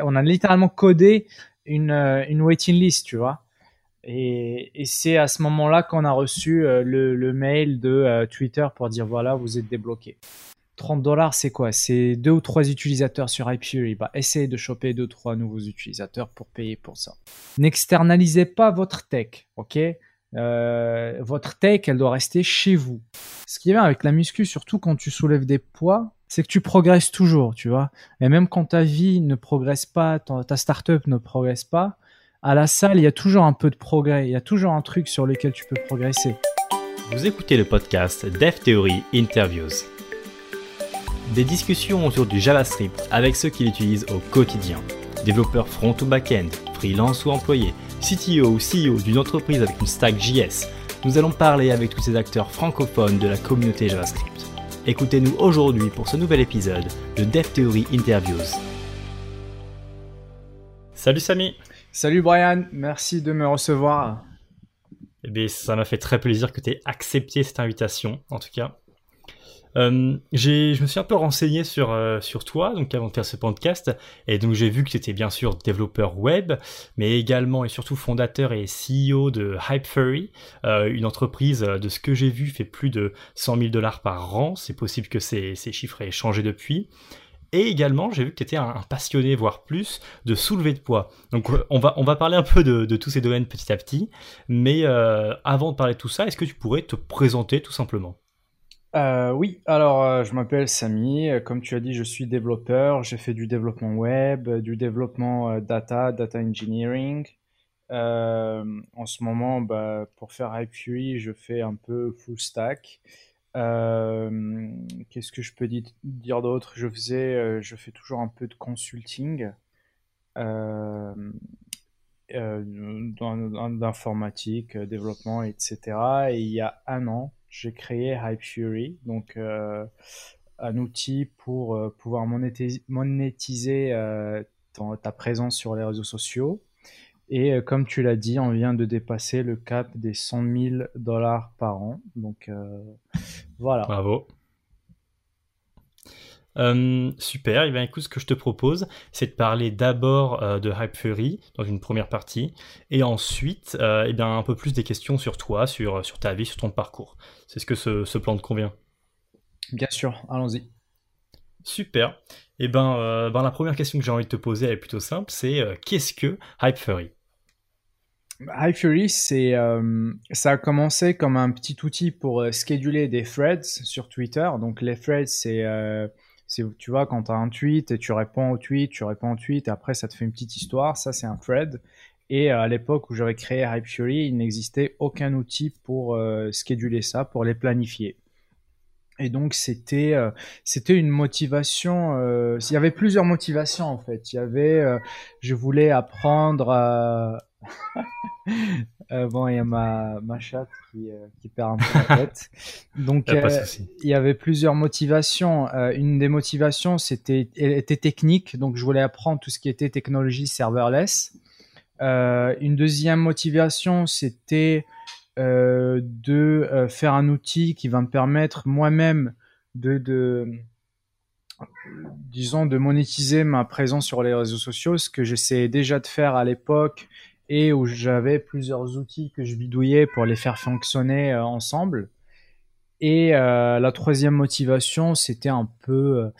on a littéralement codé une, une waiting list, tu vois. Et, c'est à ce moment-là qu'on a reçu le, le, mail de Twitter pour dire voilà, vous êtes débloqué. 30 dollars, c'est quoi? C'est deux ou trois utilisateurs sur Hyperi. Bah, essayez de choper deux ou trois nouveaux utilisateurs pour payer pour ça. N'externalisez pas votre tech, ok? Euh, Votre tech, elle doit rester chez vous. Ce qui bien avec la muscu, surtout quand tu soulèves des poids, c'est que tu progresses toujours, tu vois. Et même quand ta vie ne progresse pas, ta startup ne progresse pas, à la salle, il y a toujours un peu de progrès. Il y a toujours un truc sur lequel tu peux progresser. Vous écoutez le podcast Dev Theory Interviews des discussions autour du JavaScript avec ceux qui l'utilisent au quotidien. Développeurs front ou back-end, freelance ou employé, CTO ou CEO d'une entreprise avec une stack JS, nous allons parler avec tous ces acteurs francophones de la communauté JavaScript. Écoutez-nous aujourd'hui pour ce nouvel épisode de Dev Theory Interviews. Salut Samy Salut Brian, merci de me recevoir. Eh bien, ça m'a fait très plaisir que tu aies accepté cette invitation, en tout cas. Euh, je me suis un peu renseigné sur, euh, sur toi, donc avant de faire ce podcast, et donc j'ai vu que tu étais bien sûr développeur web, mais également et surtout fondateur et CEO de Hypefury, euh, une entreprise, de ce que j'ai vu, fait plus de 100 000 dollars par an. C'est possible que ces, ces chiffres aient changé depuis. Et également, j'ai vu que tu étais un, passionné, voire plus, de soulever de poids. Donc on va, on va parler un peu de, tous ces domaines petit à petit. Mais avant de parler de tout ça, est-ce que tu pourrais te présenter tout simplement? Euh, oui, alors euh, je m'appelle Samy. Comme tu as dit, je suis développeur. J'ai fait du développement web, du développement euh, data, data engineering. en ce moment, bah, pour faire Hypefury, je fais un peu full stack. Qu'est-ce que je peux dire d'autre? Je je fais toujours un peu de consulting d'informatique, développement, etc. Et il y a un an, j'ai créé Hypefury, donc euh, un outil pour euh, pouvoir monétiser, euh, ta présence sur les réseaux sociaux. Et comme tu l'as dit, on vient de dépasser le cap des 100 000 dollars par an. Donc voilà. Bravo. Euh, super, et bien écoute, ce que je te propose, c'est de parler d'abord euh, de Hypefury dans une première partie, et ensuite, euh, et bien un peu plus des questions sur toi, sur, sur ta vie, sur ton parcours. C'est ce que ce, ce, plan te convient Bien sûr, allons-y. Super. Et ben, ben, la première question que j'ai envie de te poser, elle est plutôt simple, c'est qu'est-ce que Hypefury Hypefury, c'est, ça a commencé comme un petit outil pour scheduler des threads sur Twitter. Donc les threads, c'est tu vois, quand tu as un tweet et tu réponds au tweet, tu réponds au tweet et après ça te fait une petite histoire, ça c'est un thread. Et euh, à l'époque où j'avais créé Hype il n'existait aucun outil pour euh, ça, pour les planifier. Et donc c'était euh, c'était une motivation. Euh, il y avait plusieurs motivations en fait. Il y avait, je voulais apprendre à Euh, bon, il y a ma, ma chatte qui, euh, qui perd un peu la tête. Donc, euh, il y avait plusieurs motivations. une des motivations, c'était était technique. Donc, je voulais apprendre tout ce qui était technologie serverless. une deuxième motivation, c'était de faire un outil qui va me permettre moi-même de, de disons, de monétiser ma présence sur les réseaux sociaux, ce que j'essayais déjà de faire à l'époque et où j'avais plusieurs outils que je bidouillais pour les faire fonctionner euh, ensemble. Et euh, la troisième motivation, c'était un peu euh,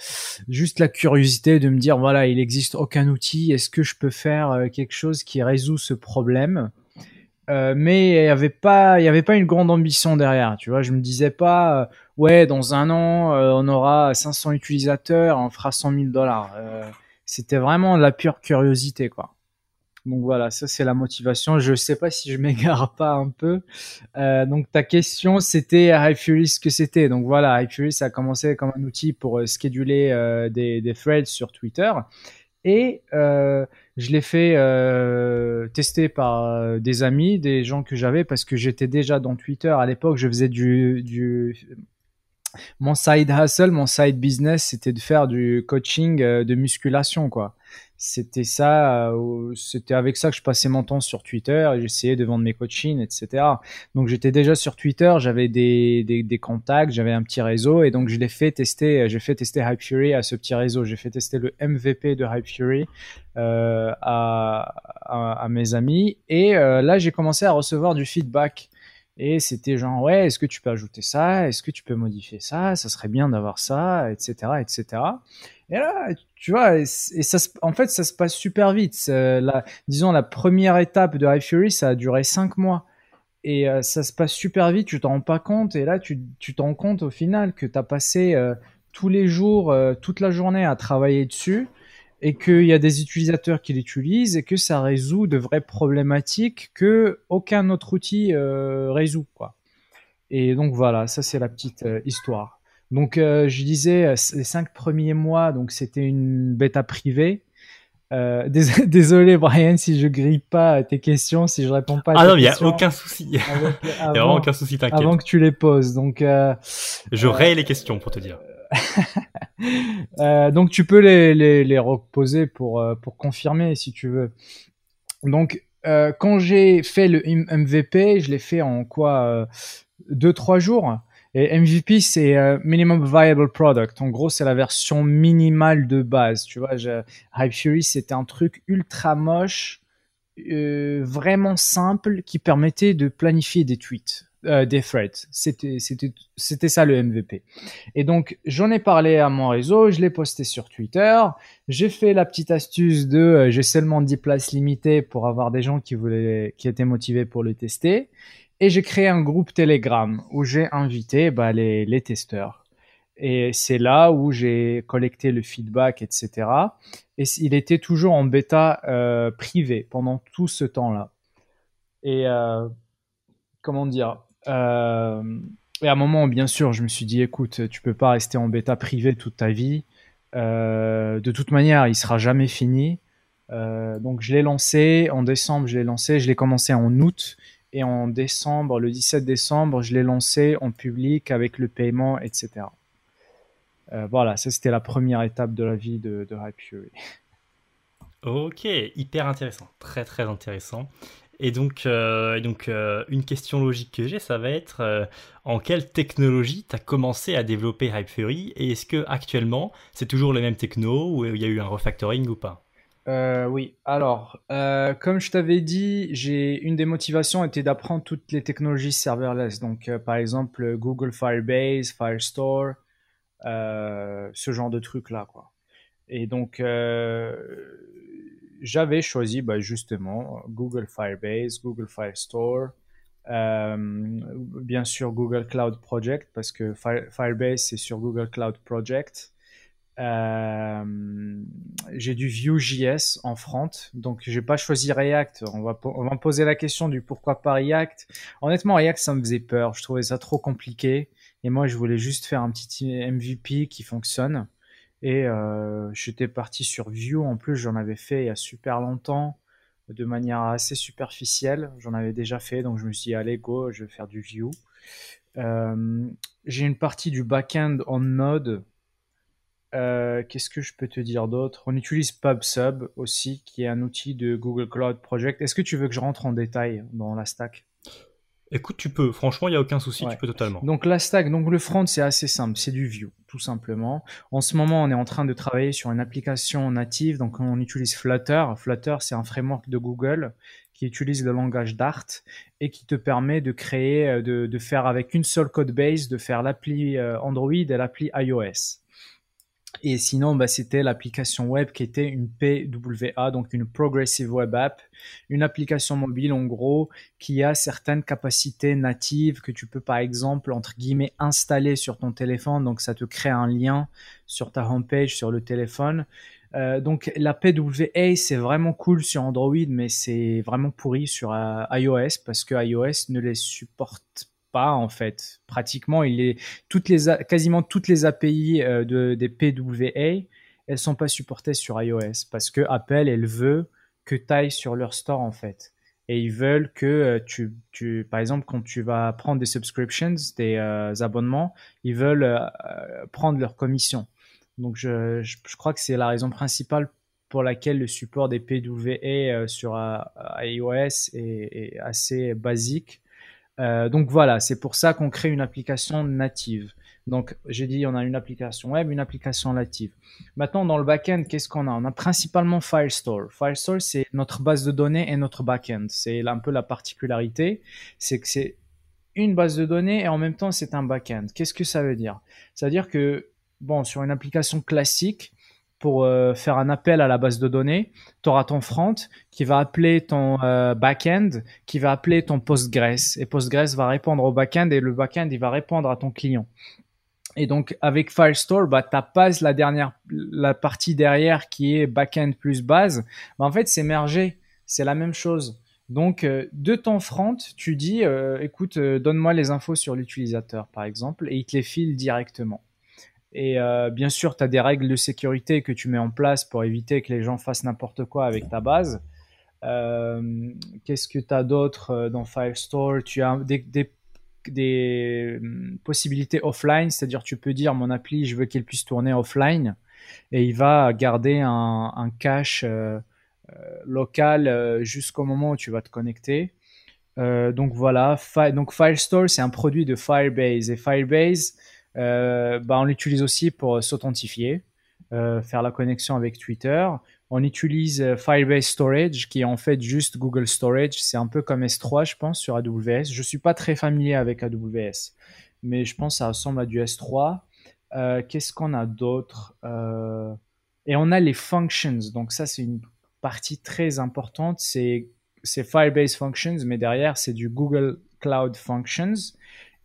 juste la curiosité de me dire, voilà, il n'existe aucun outil, est-ce que je peux faire quelque chose qui résout ce problème? Mais il n'y avait pas, avait pas une grande ambition derrière, tu vois. Je me disais pas, ouais, dans un an, on aura 500 utilisateurs, on fera 100 000 dollars. c'était vraiment de la pure curiosité, quoi. Donc voilà, ça c'est la motivation. Je sais pas si je m'égare pas un peu. Euh, donc ta question c'était Hypefury ce que c'était. Donc voilà, Hypefury ça a commencé comme un outil pour euh, scheduler euh, des, des, threads sur Twitter et je l'ai fait tester par des amis, des gens que j'avais parce que j'étais déjà dans Twitter à l'époque. Je faisais du, du mon side hustle, mon side business, c'était de faire du coaching de musculation quoi. C'était ça, euh, c'était avec ça que je passais mon temps sur Twitter et j'essayais de vendre mes coachings, etc. Donc j'étais déjà sur Twitter, j'avais des, des, contacts, j'avais un petit réseau et donc je l'ai fait tester, j'ai fait tester Hype Fury à ce petit réseau. J'ai fait tester le MVP de Hype Fury euh, à, à, mes amis et euh, là j'ai commencé à recevoir du feedback. Et c'était genre, ouais, est-ce que tu peux ajouter ça? Est-ce que tu peux modifier ça? Ça serait bien d'avoir ça, etc., etc. Et là, tu vois, et, ça, en fait, ça se passe super vite. La, disons, la première étape de High Fury, ça a duré 5 mois. Et euh, ça se passe super vite, tu t'en rends pas compte. Et là, tu, tu te rends compte au final que tu as passé euh, tous les jours, euh, toute la journée à travailler dessus et qu'il y a des utilisateurs qui l'utilisent et que ça résout de vraies problématiques que aucun autre outil résout. Quoi. Et donc voilà, ça c'est la petite histoire. Donc, euh, je disais, euh, les cinq premiers mois, donc c'était une bêta privée. Euh, désolé, Brian, si je grille pas tes questions, si je réponds pas. À ah non, il n'y a aucun souci. Il n'y a vraiment aucun souci, t'inquiète. Avant que tu les poses, donc. je raye les questions pour te dire. donc tu peux les, les, reposer pour, pour confirmer si tu veux. Donc quand j'ai fait le MVP, je l'ai fait en quoi deux trois jours. Et MVP, c'est euh, Minimum Viable Product. En gros, c'est la version minimale de base. Tu vois, je, c'était un truc ultra moche, euh, vraiment simple, qui permettait de planifier des tweets, euh, des threads. C'était, ça le MVP. Et donc, j'en ai parlé à mon réseau, je l'ai posté sur Twitter. J'ai fait la petite astuce de, euh, j'ai seulement 10 places limitées pour avoir des gens qui voulaient, qui étaient motivés pour le tester. Et j'ai créé un groupe Telegram où j'ai invité bah, les, les, testeurs. Et c'est là où j'ai collecté le feedback, etc. Et il était toujours en bêta euh, privé pendant tout ce temps-là. Et euh, comment dire? Euh, Et à un moment, bien sûr, je me suis dit, écoute, tu peux pas rester en bêta privé toute ta vie. de toute manière, il sera jamais fini. donc je l'ai lancé en décembre, je l'ai lancé, je l'ai commencé en août et en décembre, le 17 décembre, je l'ai lancé en public avec le paiement, etc. Euh, voilà, ça c'était la première étape de la vie de, de Hype. Ok, hyper intéressant, très très intéressant. Et donc, euh, donc euh, une question logique que j'ai, ça va être en quelle technologie tu as commencé à développer Hype et est-ce que actuellement c'est toujours les mêmes techno ou il y a eu un refactoring ou pas? Euh, oui, alors, euh, comme je t'avais dit, j'ai une des motivations était d'apprendre toutes les technologies serverless. Donc, euh, par exemple, Google Firebase, Firestore, ce genre de trucs-là, quoi. Et donc, j'avais choisi bah, justement Google Firebase, Google Firestore, bien sûr Google Cloud Project, parce que Firebase, c'est sur Google Cloud Project. Euh, j'ai du Vue.js en front, donc j'ai pas choisi React. On va, on va me poser la question du pourquoi pas React. Honnêtement, React, ça me faisait peur. Je trouvais ça trop compliqué. Et moi, je voulais juste faire un petit MVP qui fonctionne. Et j'étais parti sur Vue. En plus, j'en avais fait il y a super longtemps, de manière assez superficielle. J'en avais déjà fait, donc je me suis dit, allez, go, je vais faire du Vue. J'ai une partie du backend en Node qu'est-ce que je peux te dire d'autre? On utilise PubSub aussi, qui est un outil de Google Cloud Project. Est-ce que tu veux que je rentre en détail dans la stack? Écoute, tu peux. Franchement, il n'y a aucun souci, tu peux totalement. Donc la stack, donc le front, c'est assez simple, c'est du Vue, tout simplement. En ce moment, on est en train de travailler sur une application native, donc on utilise Flutter. Flutter, c'est un framework de Google qui utilise le langage Dart et qui te permet de créer, euh, de, de faire avec une seule code base, de faire l'appli euh, Android et l'appli iOS. Et sinon, bah, c'était l'application web qui était une PWA, donc une Progressive Web App, une application mobile en gros qui a certaines capacités natives que tu peux par exemple entre guillemets installer sur ton téléphone. Donc ça te crée un lien sur ta homepage sur le téléphone. Euh, donc la PWA c'est vraiment cool sur Android, mais c'est vraiment pourri sur euh, iOS parce que iOS ne les supporte en fait. Pratiquement, il est toutes les quasiment toutes les API euh, de, des PWA, elles sont pas supportées sur iOS parce que Apple elle veut que tu ailles sur leur store en fait. Et ils veulent que euh, tu, tu, par exemple, quand tu vas prendre des subscriptions, des euh, abonnements, ils veulent prendre leur commission. Donc je, je crois que c'est la raison principale pour laquelle le support des PWA sur iOS est, assez basique. Donc voilà, c'est pour ça qu'on crée une application native. Donc, j'ai dit, on a une application web, une application native. Maintenant, dans le backend, qu'est-ce qu'on a? On a principalement Firestore. Firestore, c'est notre base de données et notre backend. C'est un peu la particularité, c'est que c'est une base de données et en même temps, c'est un backend. Qu'est-ce que ça veut dire? Ça veut dire que, bon, sur une application classique, pour euh, faire un appel à la base de données, tu auras ton front qui va appeler ton euh, backend, qui va appeler ton Postgres. Et Postgres va répondre au backend et le backend, il va répondre à ton client. Et donc avec Firestore, bah t'as pas la dernière, la partie derrière qui est backend plus base. Bah, en fait c'est mergé, c'est la même chose. Donc euh, de ton front, tu dis, écoute, donne-moi les infos sur l'utilisateur par exemple, et il te les file directement. Et bien sûr, tu as des règles de sécurité que tu mets en place pour éviter que les gens fassent n'importe quoi avec ta base. Qu'est-ce que tu as d'autre dans Firestore? Tu as des, hum, possibilités offline, c'est-à-dire tu peux dire mon appli, je veux qu'elle puisse tourner offline et il va garder un, cache euh, euh, local euh, jusqu'au moment où tu vas te connecter. donc voilà, donc Firestore c'est un produit de Firebase et Firebase, bah, on l'utilise aussi pour s'authentifier, faire la connexion avec Twitter on utilise euh, Firebase Storage, qui est en fait juste Google Storage. C'est un peu comme S3, je pense, sur AWS. Je ne suis pas très familier avec AWS, mais je pense que ça ressemble à du S3. Euh, qu'est-ce qu'on a d'autre euh, Et on a les functions. Donc ça, c'est une partie très importante. C'est Firebase Functions, mais derrière, c'est du Google Cloud Functions.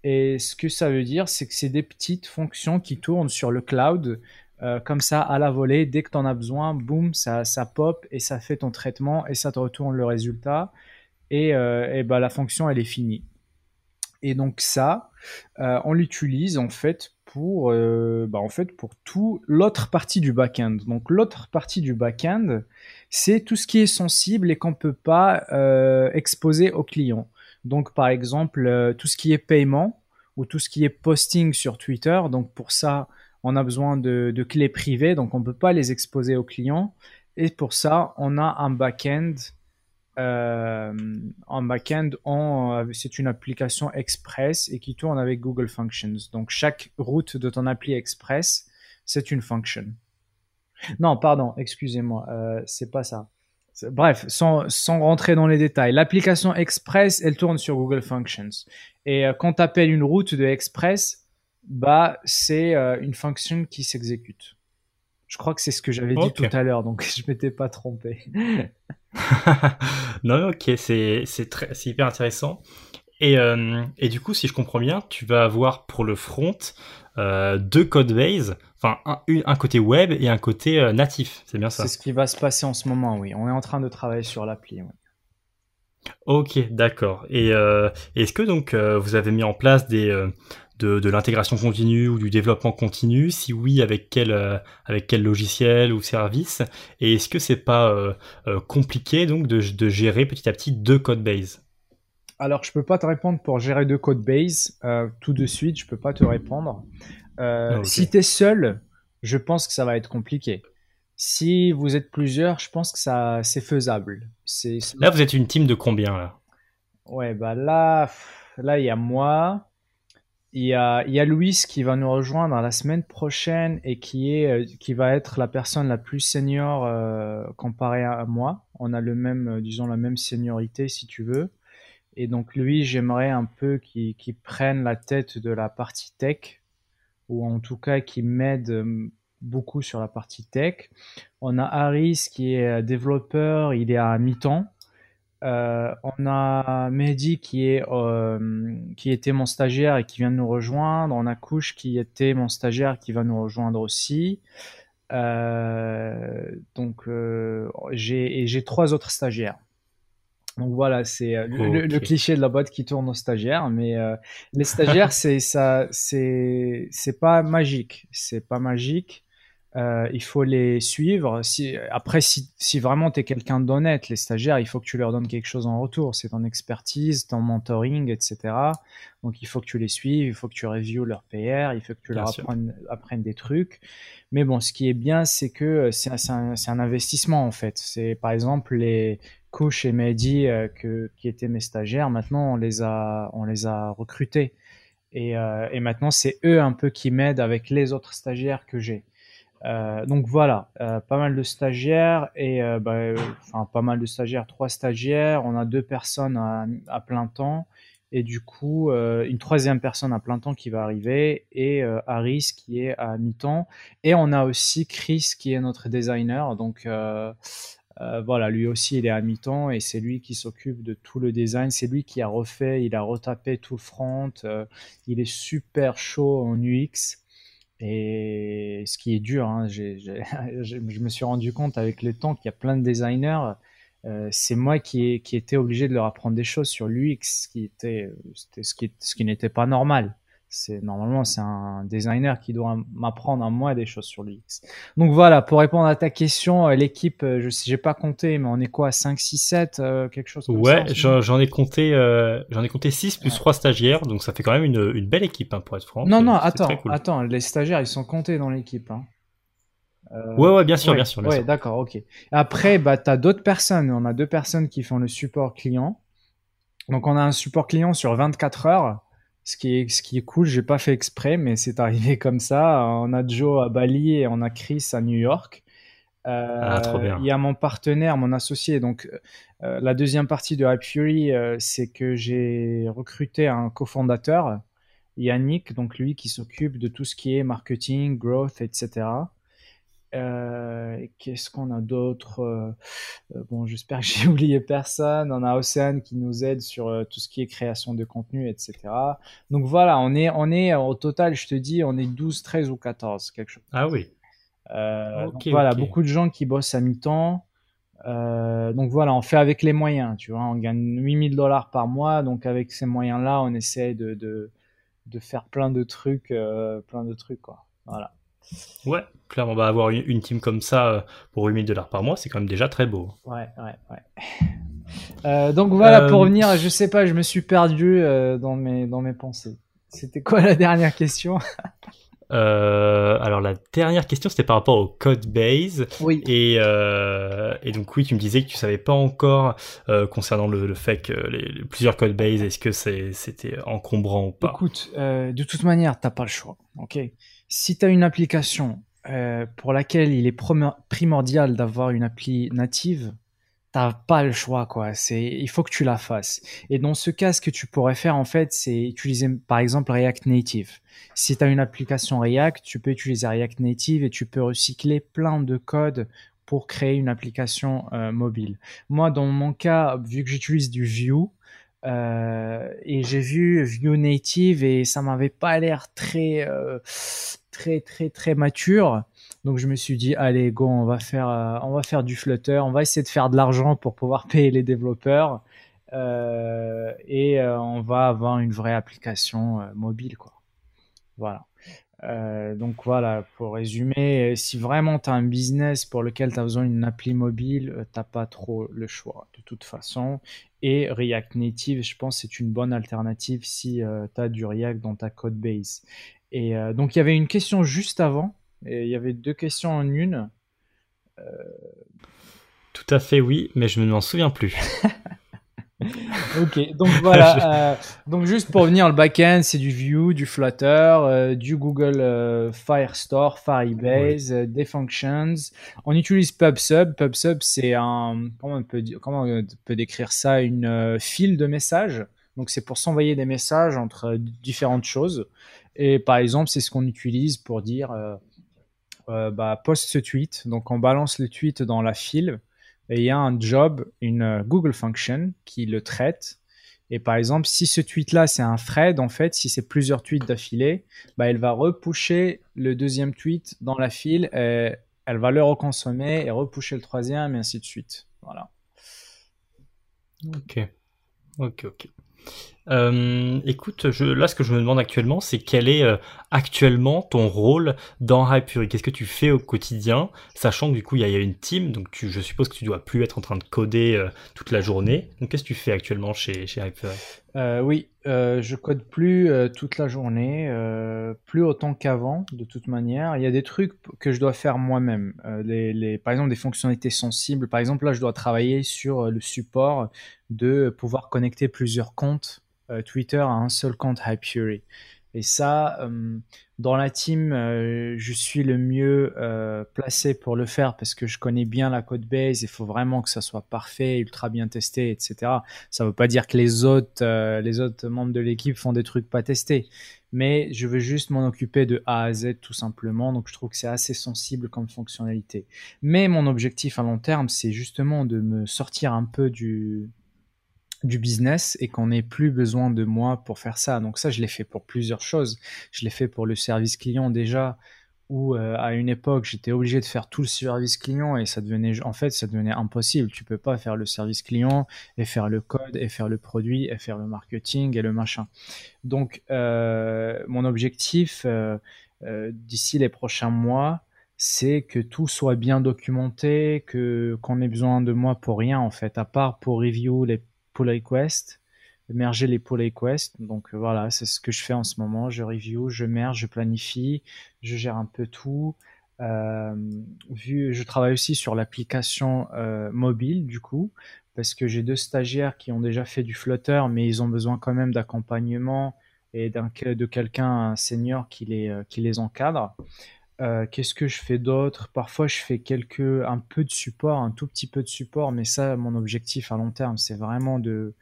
Et ce que ça veut dire, c'est que c'est des petites fonctions qui tournent sur le cloud euh, comme ça à la volée, dès que tu en as besoin, boum, ça, ça pop et ça fait ton traitement et ça te retourne le résultat. Et, euh, et bah, la fonction, elle est finie. Et donc ça, euh, on l'utilise en fait pour, bah, en fait pour tout l'autre partie du back-end. Donc l'autre partie du back-end, c'est tout ce qui est sensible et qu'on peut pas exposer au client. Donc par exemple, tout ce qui est paiement ou tout ce qui est posting sur Twitter. Donc pour ça, on a besoin de, clés privées, donc on ne peut pas les exposer aux clients. Et pour ça, on a un back-end. Euh, en back-end, c'est une application Express et qui tourne avec Google Functions. Donc chaque route de ton appli Express, c'est une function. Non, pardon, excusez-moi, euh, c'est pas ça. Bref, sans, rentrer dans les détails, l'application Express, elle tourne sur Google Functions. Et euh, quand tu appelles une route de Express, bah, c'est euh, une fonction qui s'exécute. Je crois que c'est ce que j'avais dit tout à l'heure, donc je m'étais pas trompé. non, ok, c'est hyper intéressant. Et, euh, et, du coup, si je comprends bien, tu vas avoir pour le front euh, deux code base, enfin un, un, côté web et un côté natif, c'est bien ça C'est ce qui va se passer en ce moment, oui. On est en train de travailler sur l'appli. Ok, d'accord. Et est-ce que donc vous avez mis en place des, de, l'intégration continue ou du développement continu? Si oui, avec quel, euh, avec quel logiciel ou service? Et est-ce que c'est pas euh, euh, compliqué donc de, gérer petit à petit deux code base? Alors, je peux pas te répondre pour gérer deux code base tout de suite. Je peux pas te répondre. Ah, si tu es seul, je pense que ça va être compliqué. Si vous êtes plusieurs, je pense que ça c'est faisable. C'est là vous êtes une team de combien là? Ouais bah là là il y a moi, il y, a, il y a Louis qui va nous rejoindre la semaine prochaine et qui, est, euh, qui va être la personne la plus senior euh, comparée à moi. On a le même, euh, disons, la même seniorité si tu veux. Et donc lui, j'aimerais un peu qu'il prenne la tête de la partie tech, ou en tout cas qu'il m'aide beaucoup sur la partie tech. On a Harris qui est développeur, il est à mi-temps. Euh, on a Mehdi qui, est, euh, qui était mon stagiaire et qui vient de nous rejoindre. On a Kouch qui était mon stagiaire qui va nous rejoindre aussi. Euh, donc j'ai trois autres stagiaires. Donc voilà, c'est le, cliché de la boîte qui tourne aux stagiaires, mais les stagiaires c'est ça, c'est c'est pas magique, c'est pas magique. Euh, il faut les suivre. Si, après, si, si vraiment tu es quelqu'un d'honnête, les stagiaires, il faut que tu leur donnes quelque chose en retour. C'est ton expertise, ton mentoring, etc. Donc il faut que tu les suives, il faut que tu reviews leur PR, il faut que tu leur apprennes, des trucs. Mais bon, ce qui est bien, c'est que c'est un, un, investissement en fait. C'est par exemple les Couche et Mehdi euh, que, qui étaient mes stagiaires. Maintenant, on les a, on les a recrutés. Et, euh, et maintenant, c'est eux un peu qui m'aident avec les autres stagiaires que j'ai. Euh, donc voilà, pas mal de stagiaires et bah, enfin pas mal de stagiaires, trois stagiaires. On a deux personnes à, à plein temps et du coup une troisième personne à plein temps qui va arriver et Harris qui est à mi-temps et on a aussi Chris qui est notre designer. Donc voilà, lui aussi il est à mi-temps et c'est lui qui s'occupe de tout le design. C'est lui qui a refait, il a retapé tout le front. il est super chaud en UX. Et ce qui est dur, hein, je me suis rendu compte avec le temps qu'il y a plein de designers. Euh, c'est moi qui, qui étais obligé de leur apprendre des choses sur l'UX, ce qui n'était pas normal c'est normalement c'est un designer qui doit m'apprendre à moi des choses sur l'UX. Donc voilà, pour répondre à ta question, euh, l'équipe, euh, je j'ai pas compté, mais on est quoi, 5, 6, 7, quelque chose comme ouais, ça Ouais, j'en ai compté, euh, j'en ai compté 6 plus 3 stagiaires, donc ça fait quand même une, une belle équipe, hein, pour être franc. Non, non, attends, attends, les stagiaires, ils sont comptés dans l'équipe. Hein. ouais, ouais, bien sûr, bien sûr. ouais, d'accord, ok. Après, bah, tu as d'autres personnes. On a deux personnes qui font le support client. Donc, on a un support client sur 24 heures ce qui est, ce qui est cool, j'ai pas fait exprès, mais c'est arrivé comme ça. On a Joe à Bali et on a Chris à New York. Euh, ah, trop bien. Il y a mon partenaire, mon associé. Donc, euh, la deuxième partie de Hype Fury, euh, c'est que j'ai recruté un cofondateur, Yannick, donc lui qui s'occupe de tout ce qui est marketing, growth, etc. Euh, qu'est-ce qu'on a d'autre euh, euh, Bon, j'espère que j'ai oublié personne. On a Océane qui nous aide sur tout ce qui est création de contenu, etc. Donc voilà, on est, on est au total, je te dis, on est 12, 13 ou 14, quelque chose. Ah oui. voilà, beaucoup de gens qui bossent à mi-temps. donc voilà, on fait avec les moyens, tu vois. On gagne 8000 dollars par mois, donc avec ces moyens-là, on essaie de, de, de, faire plein de trucs, plein de trucs, quoi. Voilà. Ouais, clairement, va avoir une, team comme ça euh, pour 8000 dollars par mois, c'est quand même déjà très beau. Ouais, ouais, ouais. Euh, donc voilà, pour euh, revenir, je sais pas, je me suis perdu dans, mes, dans mes pensées. C'était quoi la dernière question? Alors la dernière question c'était par rapport au code base. Oui. Et, et donc oui, tu me disais que tu savais pas encore concernant le, fait que les, plusieurs code base, est-ce que c'était encombrant ou pas? Écoute, de toute manière, t'as pas le choix. Ok? Si tu as une application euh, pour laquelle il est primordial d'avoir une appli native, t'as pas le choix quoi. C'est il faut que tu la fasses. Et dans ce cas, ce que tu pourrais faire en fait, c'est utiliser par exemple React Native. Si tu as une application React, tu peux utiliser React Native et tu peux recycler plein de code pour créer une application euh, mobile. Moi, dans mon cas, vu que j'utilise du Vue, euh, et j'ai vu Vue Native et ça m'avait pas l'air très euh, très très très mature. Donc je me suis dit allez go, on va faire euh, on va faire du Flutter, on va essayer de faire de l'argent pour pouvoir payer les développeurs et on va avoir une vraie application mobile quoi. Voilà. Euh, donc voilà, pour résumer, si vraiment tu as un business pour lequel tu as besoin d'une appli mobile, euh, t'as pas trop le choix de toute façon. Et React Native, je pense, c'est une bonne alternative si euh, tu as du React dans ta code base. Et donc il y avait une question juste avant, et il y avait deux questions en une. Tout à fait oui, mais je ne m'en souviens plus. ok, donc voilà. Euh, donc juste pour venir, le backend, c'est du Vue, du Flutter, euh, du Google euh, Firestore, Firebase, des functions. On utilise PubSub. PubSub, c'est un comment on peut comment on peut décrire ça? Une file de messages. Donc c'est pour s'envoyer des messages entre différentes choses. Et par exemple, c'est ce qu'on utilise pour dire bah, post ce tweet. Donc on balance le tweet dans la file il y a un job, une euh, Google Function qui le traite. Et par exemple, si ce tweet-là, c'est un thread, en fait, si c'est plusieurs tweets d'affilée, bah, elle va repousser le deuxième tweet dans la file, et elle va le reconsommer et repousser le troisième, et ainsi de suite. Voilà. Ok. Ok, ok. Euh, écoute, là, ce que je me demande actuellement, c'est quel est euh, actuellement ton rôle dans Hyperi Qu'est-ce que tu fais au quotidien, sachant que du coup, il y, a une team, donc je suppose que tu dois plus être en train de coder euh, toute la journée. Donc, qu'est-ce que tu fais actuellement chez, chez Hyperi Oui, je code plus toute la journée, plus autant qu'avant, de toute manière. Il y a des trucs que je dois faire moi-même. Par exemple, des fonctionnalités sensibles. Par exemple, là, je dois travailler sur le support de pouvoir connecter plusieurs comptes Twitter a un seul compte Hyperi. Et ça, euh, dans la team, euh, je suis le mieux placé pour le faire parce que je connais bien la code base. Il faut vraiment que ça soit parfait, ultra bien testé, etc. Ça ne veut pas dire que les autres, les autres membres de l'équipe font des trucs pas testés. Mais je veux juste m'en occuper de A à Z tout simplement. Donc je trouve que c'est assez sensible comme fonctionnalité. Mais mon objectif à long terme, c'est justement de me sortir un peu du, du business et qu'on n'ait plus besoin de moi pour faire ça. Donc ça, je l'ai fait pour plusieurs choses. Je l'ai fait pour le service client déjà, où euh, à une époque, j'étais obligé de faire tout le service client et ça devenait, en fait, ça devenait impossible. Tu peux pas faire le service client et faire le code et faire le produit et faire le marketing et le machin. Donc, euh, mon objectif euh, d'ici les prochains mois, c'est que tout soit bien documenté, que qu'on ait besoin de moi pour rien en fait, à part pour review les pull requests, merger les pull requests. Donc euh, voilà, c'est ce que je fais en ce moment. Je review, je merge, je planifie, je gère un peu tout. Euh, je travaille aussi sur l'application euh, mobile du coup, parce que j'ai deux stagiaires qui ont déjà fait du Flutter, mais ils ont besoin quand même d'accompagnement et de quelqu'un senior qui les, qui les encadre. Qu'est-ce que je fais d'autre? Parfois, je fais quelques, un peu de support, un tout petit peu de support, mais ça, mon objectif à long terme, c'est vraiment de,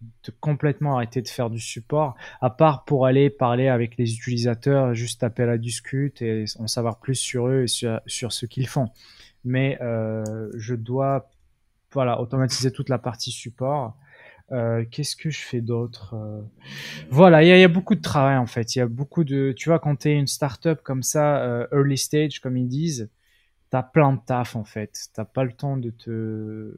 de complètement arrêter de faire du support, à part pour aller parler avec les utilisateurs, juste taper à la discute et en savoir plus sur eux et sur, sur ce qu'ils font. Mais euh, je dois voilà, automatiser toute la partie support. Euh, qu'est-ce que je fais d'autre euh? Voilà, il y, a beaucoup de travail en fait. Il y a beaucoup de, tu vois, quand tu es une startup comme ça, euh, early stage comme ils disent, t'as plein de taf en fait. T'as pas le temps de te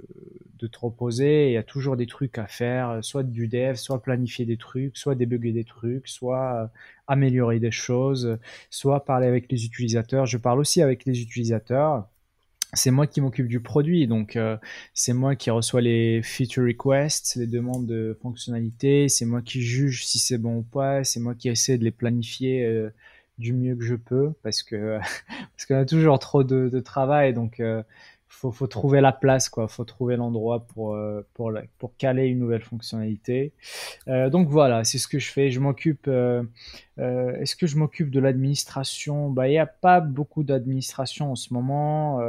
de te reposer. Il y a toujours des trucs à faire, soit du dev, soit planifier des trucs, soit débugger des trucs, soit améliorer des choses, soit parler avec les utilisateurs. Je parle aussi avec les utilisateurs c'est moi qui m'occupe du produit, donc euh, c'est moi qui reçois les feature requests, les demandes de fonctionnalités, c'est moi qui juge si c'est bon ou pas, c'est moi qui essaie de les planifier euh, du mieux que je peux, parce que parce qu'on a toujours trop de, travail, donc euh, faut, faut trouver la place, quoi. Faut trouver l'endroit pour, euh, pour, caler une nouvelle fonctionnalité. Euh, donc voilà, c'est ce que je fais. Je m'occupe. Euh, est-ce que je m'occupe de l'administration? Bah, il n'y a pas beaucoup d'administration en ce moment.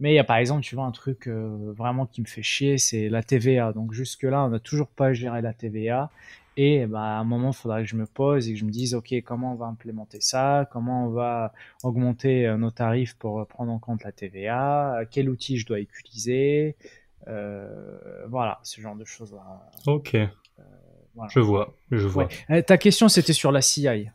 mais il y a par exemple, tu vois, un truc vraiment qui me fait chier, c'est la TVA. Donc jusque-là, on n'a toujours pas géré la TVA. Et bah, à un moment, il faudrait que je me pose et que je me dise, OK, comment on va implémenter ça? Comment on va augmenter euh, nos tarifs pour prendre en compte la TVA? Quel outil je dois utiliser? Euh, Voilà, ce genre de choses-là. OK. Euh, je vois, je vois. Ta question, c'était sur la CI.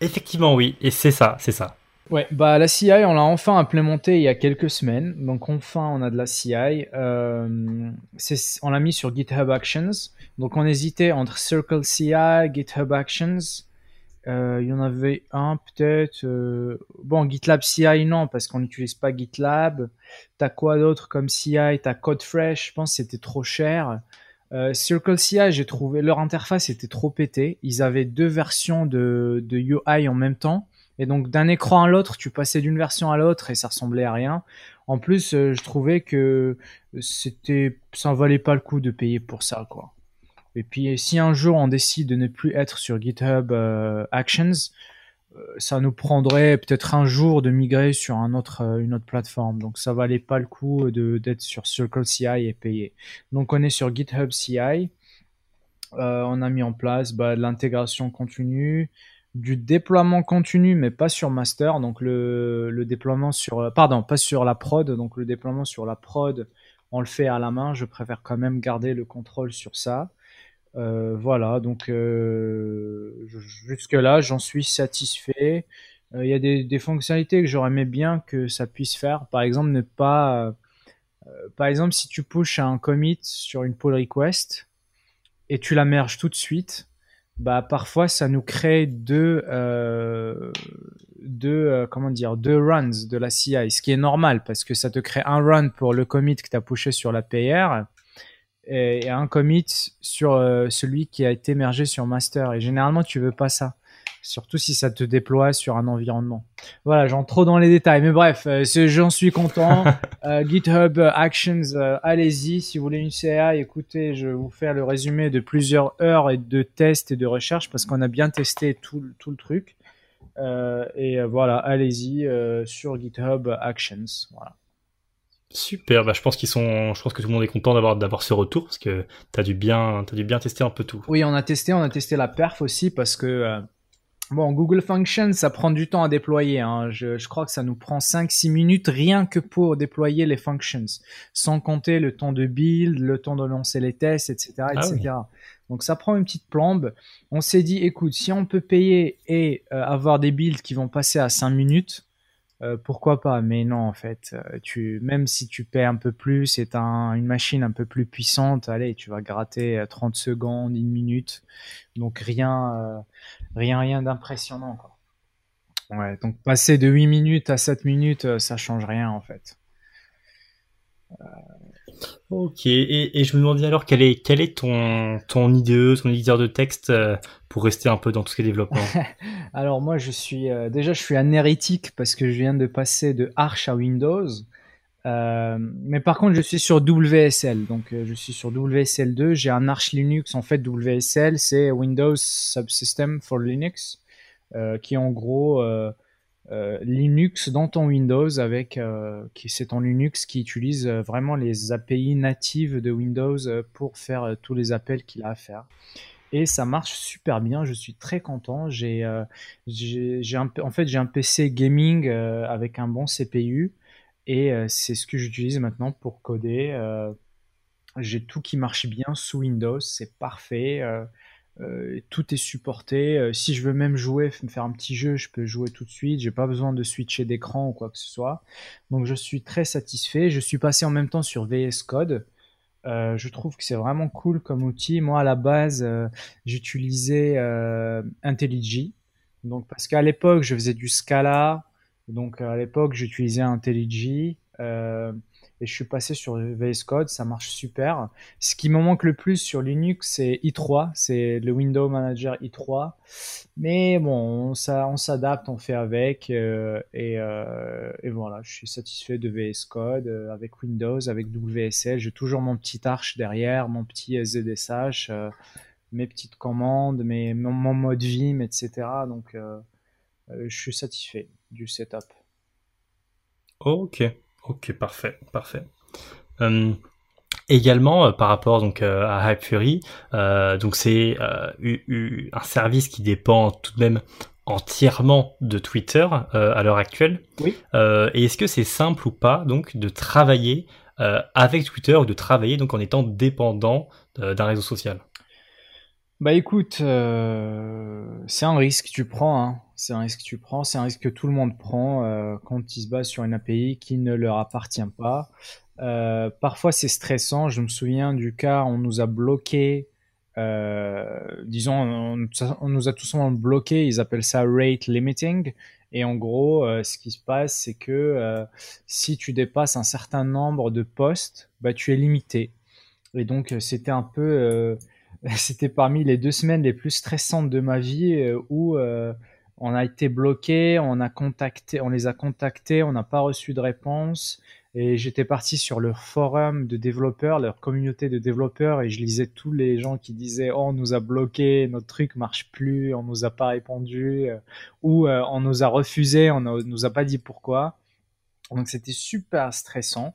effectivement, oui. Et c'est ça, c'est ça. Ouais, bah la CI, on l'a enfin implémenté il y a quelques semaines. Donc enfin, on a de la CI. Euh, on l'a mis sur GitHub Actions. Donc on hésitait entre Circle CI, GitHub Actions. Euh, il y en avait un peut-être. Euh, bon, GitLab CI non, parce qu'on n'utilise pas GitLab. T'as quoi d'autre comme CI T'as CodeFresh. Je pense que c'était trop cher. Euh, Circle CI, j'ai trouvé leur interface était trop pétée. Ils avaient deux versions de, de UI en même temps. Et donc d'un écran à l'autre, tu passais d'une version à l'autre et ça ressemblait à rien. En plus, euh, je trouvais que c'était, ça valait pas le coup de payer pour ça, quoi. Et puis si un jour on décide de ne plus être sur GitHub euh, Actions, euh, ça nous prendrait peut-être un jour de migrer sur un autre, une autre plateforme. Donc ça valait pas le coup d'être sur Circle CI et payer. Donc on est sur GitHub CI. on a mis en place bah, de l'intégration continue, du déploiement continu, mais pas sur master. Donc le, le, déploiement sur, euh, pardon, pas sur la prod. Donc le déploiement sur la prod, on le fait à la main. Je préfère quand même garder le contrôle sur ça. Euh, voilà, donc euh, jusque là, j'en suis satisfait. Il y a des, des fonctionnalités que j'aurais aimé bien que ça puisse faire. Par exemple, ne pas par exemple, si tu pushes un commit sur une pull request et tu la merges tout de suite, bah parfois ça nous crée deux, euh, deux euh, comment dire, deux runs de la CI, ce qui est normal parce que ça te crée un run pour le commit que tu as pushé sur la PR et, un commit sur euh, celui qui a été mergé sur master. Et généralement, tu veux pas ça surtout si ça te déploie sur un environnement. Voilà, j'entre trop dans les détails, mais bref, euh, j'en suis content. Euh, GitHub Actions, euh, allez-y. Si vous voulez une CA, écoutez, je vais vous faire le résumé de plusieurs heures et de tests et de recherches parce qu'on a bien testé tout, tout le truc. et voilà, allez-y sur GitHub Actions. Voilà. Super, bah, je pense qu'ils sont, je pense que tout le monde est content d'avoir d'avoir ce retour parce que tu as dû bien, as dû bien tester un peu tout. Oui, on a testé, on a testé la perf aussi parce que Bon, Google Functions, ça prend du temps à déployer. Hein. Je, crois que ça nous prend 5-6 minutes rien que pour déployer les functions, sans compter le temps de build, le temps de lancer les tests, etc. etc. Ah Donc ça prend une petite plombe. On s'est dit, écoute, si on peut payer et euh, avoir des builds qui vont passer à 5 minutes, euh, pourquoi pas Mais non, en fait, euh, tu, même si tu paies un peu plus, c'est un, une machine un peu plus puissante, allez, tu vas gratter 30 secondes, une minute. Donc rien, rien, rien d'impressionnant. Ouais, donc passer de 8 minutes à 7 minutes, euh, ça change rien en fait. Euh, ok, et, je me demandais alors quel est, quel est ton, ton IDE, ton éditeur de texte euh, pour rester un peu dans tout ce qui est développement? Alors moi je suis déjà je suis un hérétique parce que je viens de passer de Arch à Windows. Euh, mais par contre, je suis sur WSL. Donc, euh, je suis sur WSL 2. J'ai un Arch Linux. En fait, WSL, c'est Windows Subsystem for Linux, euh, qui en gros Linux dans ton Windows avec, qui c'est ton Linux qui utilise vraiment les API natives de Windows pour faire tous les appels qu'il a à faire. Et ça marche super bien. Je suis très content. J'ai, en fait, j'ai un PC gaming avec un bon CPU. Et euh, c'est ce que j'utilise maintenant pour coder. Euh, j'ai tout qui marche bien sous Windows, c'est parfait. Euh, tout est supporté. si je veux même jouer, me faire un petit jeu, je peux jouer tout de suite. J'ai pas besoin de switcher d'écran ou quoi que ce soit. Donc je suis très satisfait. Je suis passé en même temps sur VS Code. je trouve que c'est vraiment cool comme outil. Moi, à la base, j'utilisais IntelliJ. Donc, parce qu'à l'époque, je faisais du Scala, donc à l'époque, j'utilisais IntelliJ euh, et je suis passé sur VS Code, ça marche super. Ce qui me manque le plus sur Linux, c'est i3, c'est le Window Manager i3. Mais bon, on, s'adapte, on fait avec euh, euh, et, voilà, je suis satisfait de VS Code avec Windows, avec WSL. J'ai toujours mon petit Arch derrière, mon petit ZSH, mes petites commandes, mes, mon, mon mode Vim, etc. Donc je suis satisfait du setup. Ok, ok, parfait, parfait. Euh, également euh, par rapport donc euh, à Hypefury, donc c'est un service qui dépend tout de même entièrement de Twitter à l'heure actuelle. Oui. et est-ce que c'est simple ou pas donc de travailler avec Twitter ou de travailler donc en étant dépendant d'un réseau social? Bah écoute, c'est un risque que tu prends. Hein c'est un risque que tu prends, c'est un risque que tout le monde prend euh, quand ils se basent sur une API qui ne leur appartient pas. Euh, parfois c'est stressant, je me souviens du cas, on nous a bloqué, euh, disons, on, nous a tout simplement bloqué, ils appellent ça rate limiting. Et en gros, ce qui se passe, c'est que si tu dépasses un certain nombre de postes, bah, tu es limité. Et donc, c'était un peu, c'était parmi les deux semaines les plus stressantes de ma vie où on a été bloqué, on a contacté, on les a contactés, on n'a pas reçu de réponse. Et j'étais parti sur leur forum de développeurs, leur communauté de développeurs, et je lisais tous les gens qui disaient oh on nous a bloqué, notre truc marche plus, on nous a pas répondu, euh, ou euh, on nous a refusé, on ne nous a pas dit pourquoi. Donc c'était super stressant.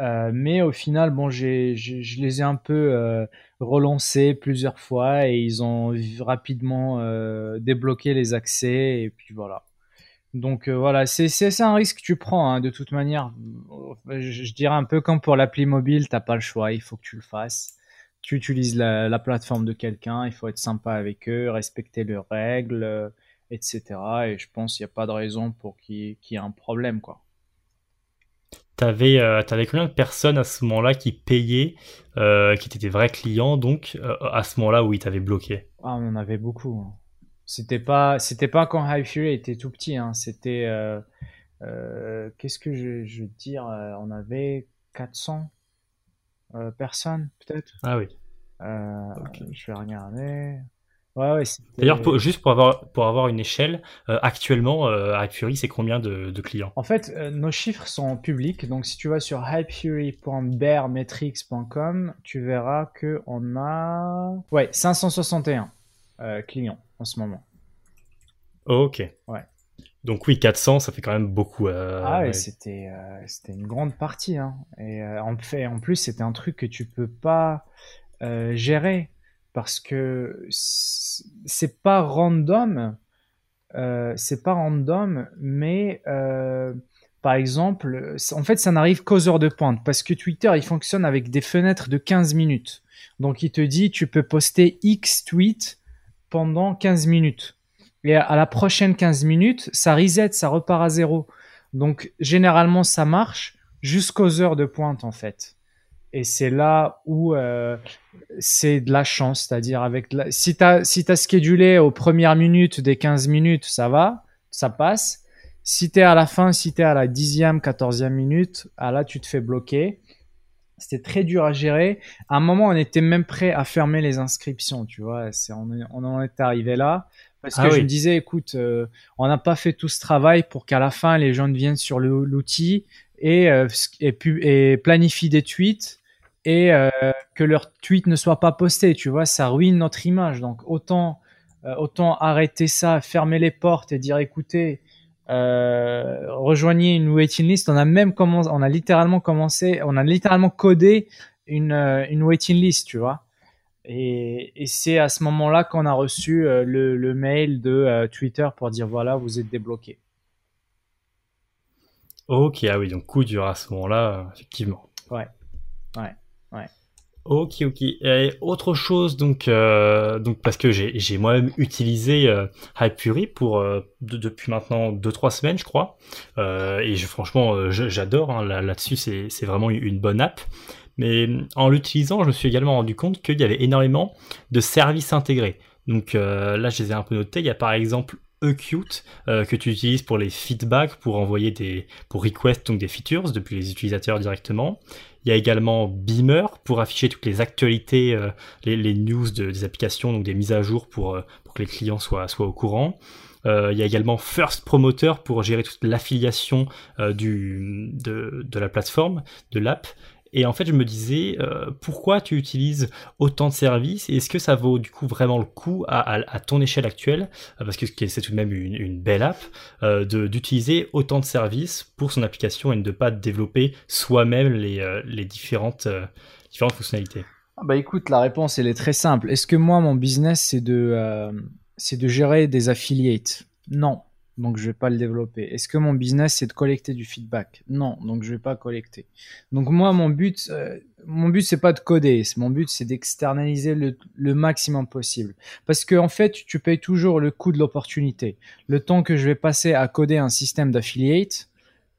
Euh, mais au final, bon, j'ai, je les ai un peu relancés plusieurs fois et ils ont rapidement euh, débloqué les accès et puis voilà. Donc voilà, c'est, un risque que tu prends hein, de toute manière. Je, dirais un peu comme pour l'appli mobile, t'as pas le choix, il faut que tu le fasses. Tu utilises la, la plateforme de quelqu'un, il faut être sympa avec eux, respecter leurs règles, etc. Et je pense qu'il n'y a pas de raison pour qu'il y ait un problème, quoi. T'avais euh, avais combien de personnes à ce moment-là qui payaient, euh, qui étaient des vrais clients, donc euh, à ce moment-là où ils t'avaient bloqué? Ah, on en avait beaucoup. Hein. C'était pas, c'était pas quand High Fury était tout petit. Hein. C'était, qu'est-ce que je, je veux dire On avait 400 euh, personnes, peut-être? Ah oui. Je vais regarder. Ouais, ouais. c'était- D'ailleurs, juste pour avoir, pour avoir une échelle, euh, actuellement, euh, c'est combien de, de clients? En fait, euh, nos chiffres sont publics. Donc, si tu vas sur hypefury.bearmetrics.com, tu verras que on a, ouais, 561 euh, clients en ce moment. Ok. Ouais. Donc oui, 400, ça fait quand même beaucoup. euh, Ah ouais, ouais. c'était euh, c'était une grande partie. Hein. Et euh, en fait, en plus, c'était un truc que tu peux pas gérer parce que c'est pas random. euh, c'est pas random, mais euh, par exemple, en fait, ça n'arrive qu'aux heures de pointe parce que Twitter, il fonctionne avec des fenêtres de 15 minutes. Donc, il te dit, tu peux poster X tweets pendant 15 minutes. Et à la prochaine 15 minutes, ça reset, ça repart à zéro. Donc, généralement, ça marche jusqu'aux heures de pointe, en fait. Et c'est là où euh, c'est de la chance, c'est-à-dire avec la... si tu as, si t'as schedulé aux premières minutes des 15 minutes, ça va, ça passe. Si tu es à la fin, si tu es à la 10e, 14e minute, ah là, tu te fais bloquer. C'était très dur à gérer. À un moment, on était même prêt à fermer les inscriptions, tu vois. On, est- on en est arrivé là. Parce que Ah je oui. me disais, écoute, euh, on n'a pas fait tout ce travail pour qu'à la fin, les gens viennent sur l'outil et, euh, et planifient des tweets et euh, que leur tweet ne soit pas posté, tu vois. Ça ruine notre image. Donc, autant, euh, autant arrêter ça, fermer les portes et dire, écoutez, euh, rejoignez une waiting list. On a même commencé, on a littéralement commencé, on a littéralement codé une, une waiting list, tu vois. Et, et c'est à ce moment-là qu'on a reçu le, le mail de Twitter pour dire voilà, vous êtes débloqué. Ok, ah oui, donc coup dur à ce moment-là, effectivement. Ouais, ouais. Ok, ok. Et autre chose, donc, euh, parce que j'ai moi-même utilisé euh, pour euh, de- depuis maintenant 2-3 semaines, je crois. Euh, et franchement, j'adore. Hein, là- Là-dessus, c'est vraiment une- bonne app. Mais en l'utilisant, je me suis également rendu compte qu'il y avait énormément de services intégrés. Donc là, je les ai un peu notés. Il y a par exemple Equte euh, que tu utilises pour les feedbacks, pour envoyer des, pour request donc des features depuis les utilisateurs directement. Il y a également Beamer pour afficher toutes les actualités, euh, les, news de- des applications, donc des mises à jour pour, euh, pour que les clients soient, soient au courant. Il y a également First Promoter pour gérer toute l'affiliation du, de, de la plateforme, de l'app. Et en fait, je me disais, euh, pourquoi tu utilises autant de services et est-ce que ça vaut du coup vraiment le coup à, ton échelle actuelle, euh, parce que c'est tout de même une, belle app, euh, d'utiliser autant de services pour son application et de ne pas développer soi-même les, les différentes, différentes fonctionnalités. Ah bah écoute, la réponse elle est très simple. Est-ce que moi mon business c'est de c'est de gérer des affiliates? Non, donc je vais pas le développer. Est-ce que mon business c'est de collecter du feedback? Non, donc je vais pas collecter. Donc moi mon but euh, mon but c'est pas de coder, mon but c'est d'externaliser le, le maximum possible. Parce que en fait tu payes toujours le coût de l'opportunité. Le temps que je vais passer à coder un système d'affiliate,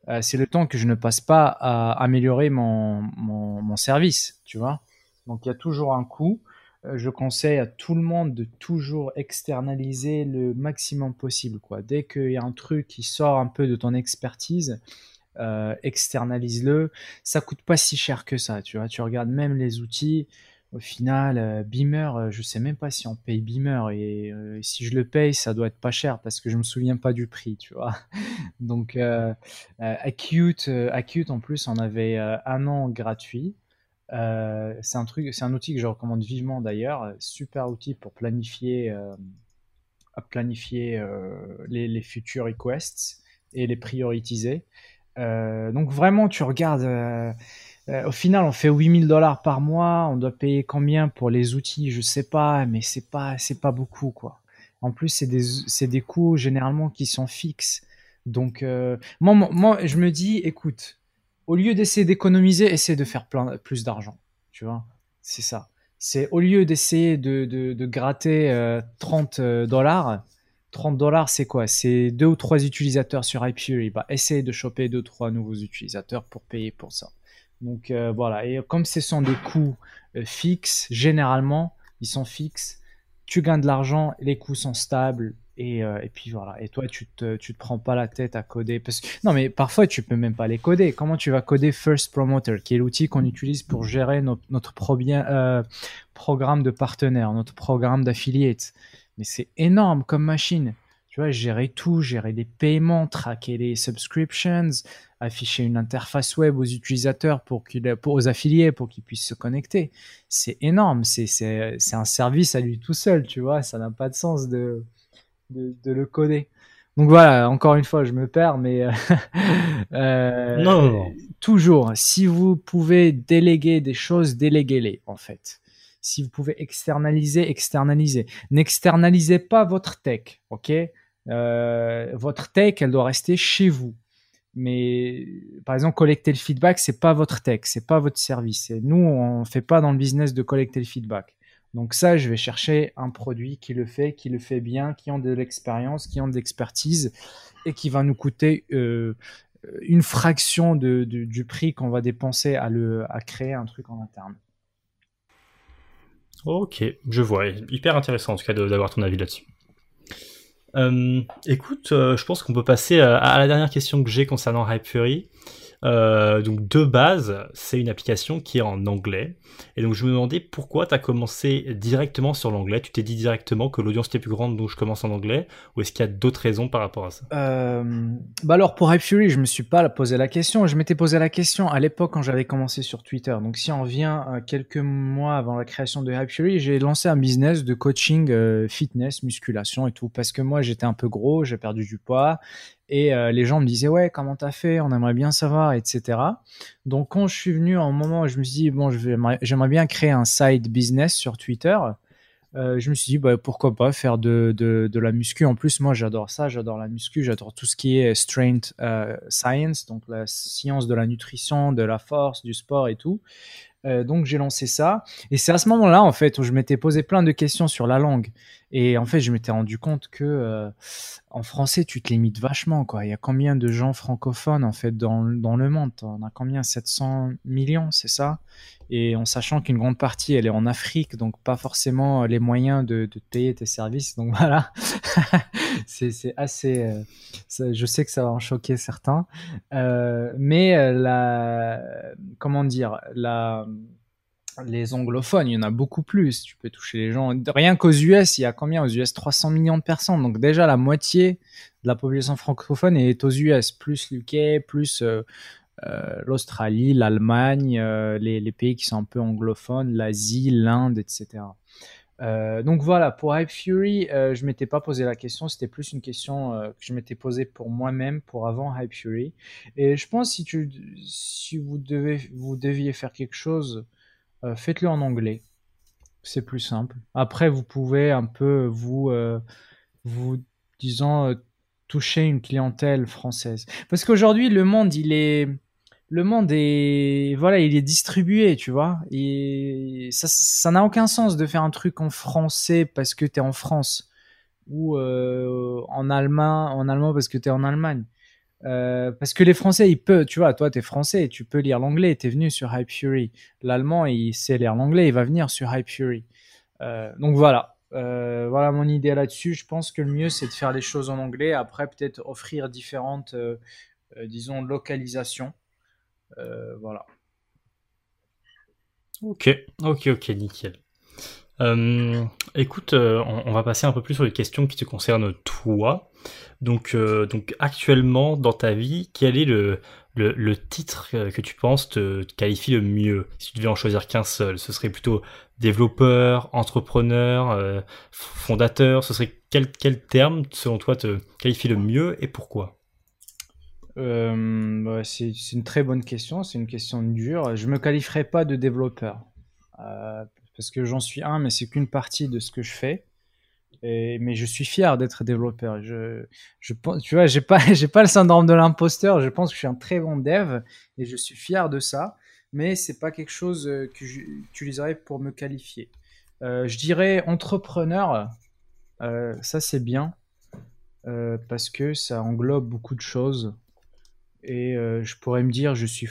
euh, c'est le temps que je ne passe pas à améliorer mon, mon, mon service, tu vois? Donc il y a toujours un coût. Euh, Je conseille à tout le monde de toujours externaliser le maximum possible. Quoi. Dès qu'il y a un truc qui sort un peu de ton expertise, euh, externalise-le. Ça coûte pas si cher que ça. Tu vois, tu regardes même les outils. Au final, euh, Beamer, euh, je sais même pas si on paye Beamer et euh, si je le paye, ça doit être pas cher parce que je me souviens pas du prix, tu vois. Donc Acute, Acute en plus, on avait un an gratuit. Euh, c'est un truc, c'est un outil que je recommande vivement d'ailleurs. Super outil pour planifier, euh, planifier euh, les, les futurs requests et les prioriser. Euh, donc vraiment, tu regardes. au final, on fait 8000 dollars par mois. On doit payer combien pour les outils? Je sais pas, mais c'est pas, c'est pas beaucoup quoi. En plus, c'est des, des coûts généralement qui sont fixes. Donc, moi, moi, je me dis, écoute, au lieu d'essayer d'économiser, essaie de faire plein, plus d'argent. Tu vois, c'est ça. C'est au lieu d'essayer de, de, gratter euh, 30 dollars, 30 dollars, c'est quoi? C'est deux ou trois utilisateurs sur Hyperi. Bah, essayez de choper deux ou trois nouveaux utilisateurs pour payer pour ça. Donc euh, voilà, et comme ce sont des coûts euh, fixes, généralement, ils sont fixes, tu gagnes de l'argent, les coûts sont stables, et, euh, et, puis voilà. Et toi, tu te, tu te prends pas la tête à coder. Parce. Non, mais parfois, tu peux même pas les coder. Comment tu vas coder First Promoter, qui est l'outil qu'on utilise pour gérer notre programme de partenaire, notre programme d'affiliate Mais c'est énorme comme machine. Tu vois, gérer tout, gérer les paiements, traquer les subscriptions, afficher une interface web aux utilisateurs pour, pour aux affiliés pour qu'ils puissent se connecter. C'est énorme. C'est un service à lui tout seul, tu vois. Ça n'a pas de sens de, de, de, le coder. Donc voilà, encore une fois, je me perds, mais euh, euh, non, non, toujours, si vous pouvez déléguer des choses, déléguez-les en fait. Si vous pouvez externaliser, externalisez. N'externalisez pas votre tech, ok? Euh, votre tech, elle doit rester chez vous. Mais par exemple, collecter le feedback, c'est pas votre tech, c'est pas votre service. Et nous, on fait pas dans le business de collecter le feedback. Donc ça, je vais chercher un produit qui le fait, qui le fait bien, qui ont de l'expérience, qui ont de l'expertise et qui va nous coûter euh, une fraction du prix qu'on va dépenser à créer un truc en interne. Ok, je vois. Hyper intéressant en tout cas d'avoir ton avis là-dessus. Euh, écoute, euh, je pense qu'on peut passer à, la dernière question que j'ai concernant Hypefury. Euh, donc de base, c'est une application qui est en anglais. Et donc je me demandais pourquoi tu as commencé directement sur l'anglais. Tu t'es dit directement que l'audience était plus grande, donc je commence en anglais. Ou est-ce qu'il y a d'autres raisons par rapport à ça? Euh, Bah alors pour Hype Fury, je me suis pas posé la question. Je m'étais posé la question à l'époque quand j'avais commencé sur Twitter. Donc si on vient euh, quelques mois avant la création de Hype Fury, j'ai lancé un business de coaching fitness, musculation et tout. Parce que moi j'étais un peu gros, j'ai perdu du poids et euh, les gens me disaient ouais comment t'as fait? On aimerait bien savoir etc donc quand je suis venu en moment où je me suis dit bon j'aimerais bien créer un side business sur Twitter euh, je me suis dit bah, pourquoi pas faire de, de, de, la muscu. En plus moi j'adore ça j'adore la muscu j'adore tout ce qui est strength euh, science donc la science de la nutrition de la force du sport et tout euh, donc j'ai lancé ça. Et c'est à ce moment-là, en fait, où je m'étais posé plein de questions sur la langue. Et en fait, je m'étais rendu compte que euh, en français, tu te limites vachement. Quoi. Il y a combien de gens francophones, en fait, dans, dans le monde? On a combien? 700 millions, c'est ça? Et en sachant qu'une grande partie elle est en Afrique, donc pas forcément les moyens de, de payer tes services. Donc voilà, c'est assez. Euh, je sais que ça va en choquer certains, euh, mais euh, la, comment dire, la, les anglophones, il y en a beaucoup plus. Tu peux toucher les gens. Rien qu'aux US, il y a combien? Aux US, 300 millions de personnes. Donc déjà la moitié de la population francophone est aux US, plus UK, plus l'Australie, l'Allemagne, les, pays qui sont un peu anglophones, l'Asie, l'Inde, etc. Euh, donc voilà, pour Hype Fury, je m'étais pas posé la question, c'était plus une question que je m'étais posée pour moi-même, pour avant Hype Fury. Et je pense si tu, si vous devez, vous deviez faire quelque chose, faites-le en anglais. C'est plus simple. Après, vous pouvez un peu vous, vous disons, toucher une clientèle française. Parce qu'aujourd'hui, le monde, il est, le monde est voilà il est distribué tu vois et ça n'a aucun sens de faire un truc en français parce que tu es en France ou euh, en allemand en allemand parce que tu es en Allemagne euh, parce que les Français, ils peuvent, tu vois, toi, tu es français, tu peux lire l'anglais, tu es venu sur Hype Fury. L'allemand, il sait lire l'anglais, il va venir sur Hype Fury. Euh, donc voilà, voilà mon idée là-dessus. Je pense que le mieux, c'est de faire les choses en anglais. Après, peut-être offrir différentes, disons, localisations. Euh, voilà. Ok, ok, ok, nickel. Euh, écoute, euh, on, va passer un peu plus sur les questions qui te concernent toi. Donc, donc actuellement dans ta vie, quel est le, le, titre que tu penses te, qualifie le mieux? Si tu devais en choisir qu'un seul, ce serait plutôt développeur, entrepreneur, fondateur. Ce serait quel, quel terme selon toi te qualifie le mieux et pourquoi? Euh, c'est une très bonne question, c'est une question dure. Je me qualifierais pas de développeur euh, parce que j'en suis un, mais c'est qu'une partie de ce que je fais. Mais je suis fier d'être développeur. Je, je, tu vois, j'ai pas, pas le syndrome de l'imposteur. Je pense que je suis un très bon dev et je suis fier de ça. Mais c'est pas quelque chose euh, que j'utiliserais pour me qualifier. Je dirais entrepreneur. Ça c'est bien parce que ça englobe beaucoup de choses. Et je pourrais me dire, je suis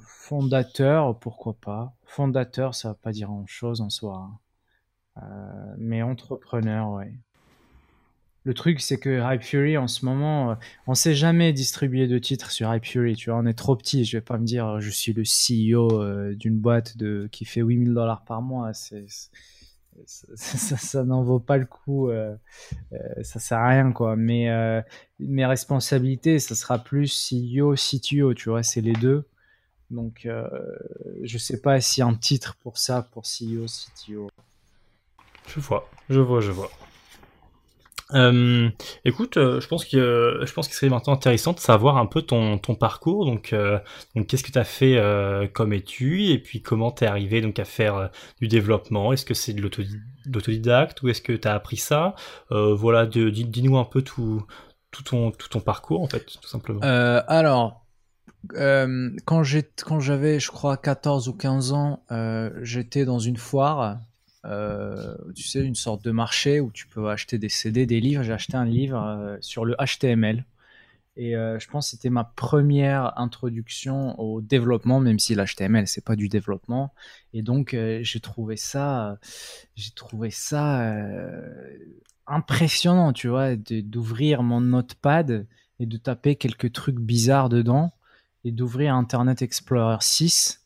fondateur, pourquoi pas. Fondateur, ça va pas dire grand-chose en soi. Hein. mais entrepreneur, ouais. Le truc, c'est que Hype Fury, en ce moment, euh, on sait jamais distribuer de titres sur Hype Fury. Tu vois, on est trop petit. Je vais pas me dire, je suis le CEO euh, d'une boîte de, qui fait 8000 dollars par mois. C'est, ça, n'en vaut pas le coup. Euh, ça sert à rien, quoi. Mais mes responsabilités, ça sera plus CEO, CTO. Tu vois, c'est les deux. Donc, je sais pas a un titre pour ça, pour CEO, CTO. Je vois, je vois, je vois. Euh, écoute, euh, je pense que je pense qu'il serait maintenant intéressant de savoir un peu ton, ton parcours. Donc, euh, qu'est-ce que tu as fait euh, comme étude et puis comment tu es arrivé donc à faire du développement? Est-ce que c'est de l'autodidacte ou est-ce que tu as appris ça? Voilà, dis-nous un peu tout, tout, ton, tout ton parcours en fait, tout simplement. alors, quand j'avais, je crois, 14 ou 15 ans, j'étais dans une foire tu sais, une sorte de marché où tu peux acheter des CD, des livres. J'ai acheté un livre euh, sur le HTML. Et euh, je pense que c'était ma première introduction au développement, même si l'HTML c'est pas du développement. Et donc j'ai trouvé ça, j'ai trouvé ça impressionnant, tu vois, d'ouvrir mon notepad et de taper quelques trucs bizarres dedans et d'ouvrir Internet Explorer 6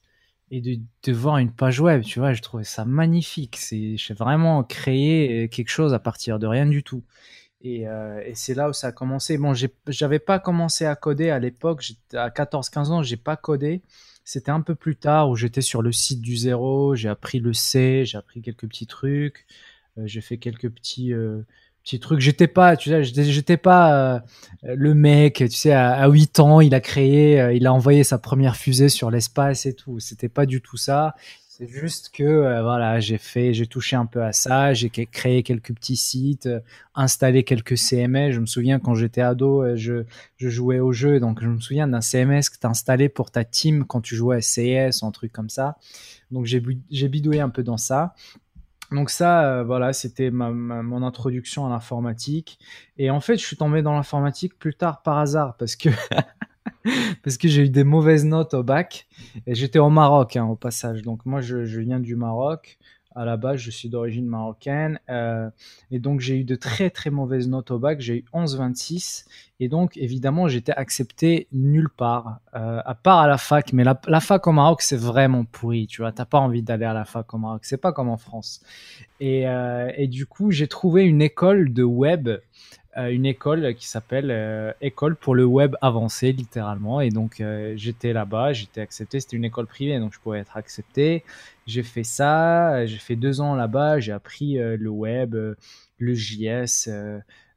et de, voir une page web, tu vois, je trouvais ça magnifique. C'est, j'ai vraiment créé quelque chose à partir de rien du tout. Et, euh, c'est là où ça a commencé. Bon, j'avais pas commencé à coder à l'époque. À 14-15 ans, j'ai pas codé. C'était un peu plus tard où j'étais sur le site du zéro. J'ai appris le C, j'ai appris quelques petits trucs. Euh, j'ai fait quelques petits, euh, petit truc. J'étais pas, tu sais, j'étais pas euh, le mec, tu sais, à, 8 ans, il a créé, euh, il a envoyé sa première fusée sur l'espace et tout. C'était pas du tout ça. C'est juste que euh, voilà, j'ai fait, j'ai touché un peu à ça, j'ai créé quelques petits sites, installé quelques CMS. Je me souviens quand j'étais ado, je, je jouais au jeu, donc je me souviens d'un CMS que tu installé pour ta team quand tu jouais à CS, un truc comme ça. Donc j'ai bidouillé un peu dans ça. Donc ça, euh, voilà, c'était ma, mon introduction à l'informatique. Et en fait, je suis tombé dans l'informatique plus tard par hasard parce que parce que j'ai eu des mauvaises notes au bac. Et j'étais au Maroc, hein, au passage. Donc moi, je, je viens du Maroc à la base, je suis d'origine marocaine. Euh, et donc, j'ai eu de très, très mauvaises notes au bac. J'ai eu 11,26. Et donc, évidemment, j'étais accepté nulle part, euh, à part à la fac. Mais la, fac au Maroc, c'est vraiment pourri. Tu vois, t'as pas envie d'aller à la fac au Maroc. C'est pas comme en France. Et, euh, du coup, j'ai trouvé une école de web une école qui s'appelle École pour le web avancé, littéralement. Et donc, j'étais là-bas, j'étais accepté. C'était une école privée, donc je pouvais être accepté. J'ai fait ça, j'ai fait deux ans là-bas, j'ai appris le web, le JS,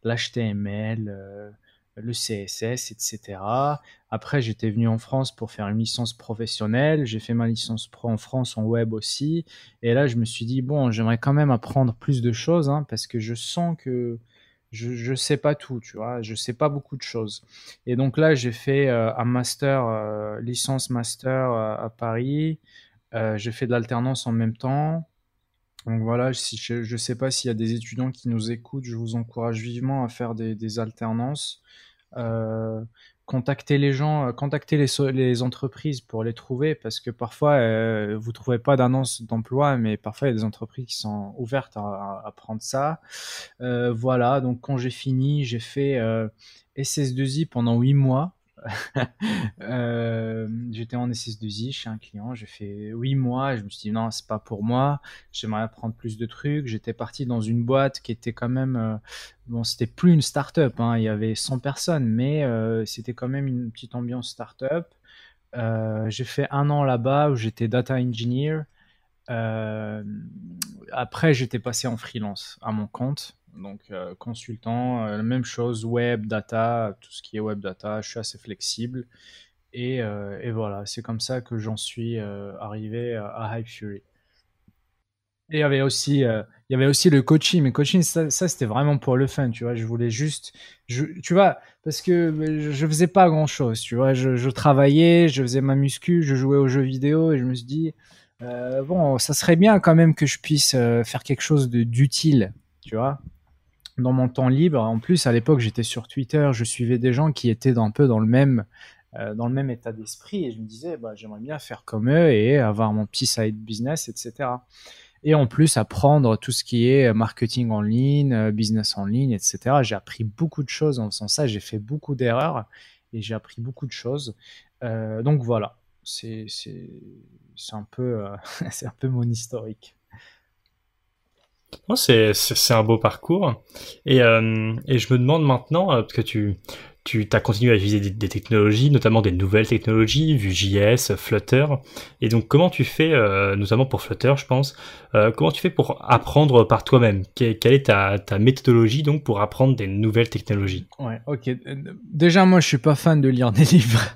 l'HTML, le CSS, etc. Après, j'étais venu en France pour faire une licence professionnelle. J'ai fait ma licence pro en France en web aussi. Et là, je me suis dit, bon, j'aimerais quand même apprendre plus de choses, hein, parce que je sens que je ne sais pas tout, tu vois, je sais pas beaucoup de choses. Et donc là, j'ai fait euh, un master, euh, licence master euh, à Paris. J'ai fait de l'alternance en même temps. Donc voilà, je ne sais pas s'il y a des étudiants qui nous écoutent, je vous encourage vivement à faire des, alternances contacter les gens, euh, contacter les, entreprises pour les trouver parce que parfois euh, vous trouvez pas d'annonce d'emploi, mais parfois il y a des entreprises qui sont ouvertes à, prendre ça. Euh, voilà, donc quand j'ai fini, j'ai fait euh, SS2I pendant huit mois. euh, j'étais en SS2I chez un client, j'ai fait huit mois et je me suis dit non, c'est pas pour moi, j'aimerais apprendre plus de trucs. J'étais parti dans une boîte qui était quand même, euh, bon, c'était plus une start-up, hein, il y avait 100 personnes, mais euh, c'était quand même une petite ambiance start-up. J'ai fait un an là-bas où j'étais data engineer. après, j'étais passé en freelance à mon compte. Donc, euh, consultant, euh, même chose, web, data, tout ce qui est web data, je suis assez flexible. Et, euh, voilà, c'est comme ça que j'en suis arrivé à Hype Fury. Et il y avait aussi, il y avait aussi le coaching, mais coaching, ça, c'était vraiment pour le fun, tu vois. Je voulais juste, tu vois, parce que je faisais pas grand chose, tu vois. Je, je, travaillais, je faisais ma muscu, je jouais aux jeux vidéo et je me suis dit, bon, ça serait bien quand même que je puisse faire quelque chose d'utile, tu vois. Dans mon temps libre. En plus, à l'époque, j'étais sur Twitter, je suivais des gens qui étaient un peu dans le même, euh, dans le même état d'esprit et je me disais, bah, j'aimerais bien faire comme eux et avoir mon petit side business, etc. Et en plus, apprendre tout ce qui est marketing en ligne, euh, business en ligne, etc. J'ai appris beaucoup de choses en faisant ça. J'ai fait beaucoup d'erreurs et j'ai appris beaucoup de choses. Euh, donc voilà, c'est un, peu, c'est un peu mon historique. C'est un beau parcours. Et, et, je me demande maintenant, parce que tu, tu as continué à utiliser des, technologies, notamment des nouvelles technologies, Vue.js, Flutter. Et donc, comment tu fais, euh, notamment pour Flutter, je pense, euh, comment tu fais pour apprendre par toi-même? Quelle est ta, méthodologie donc pour apprendre des nouvelles technologies? Ouais, ok. Déjà, moi, je suis pas fan de lire des livres.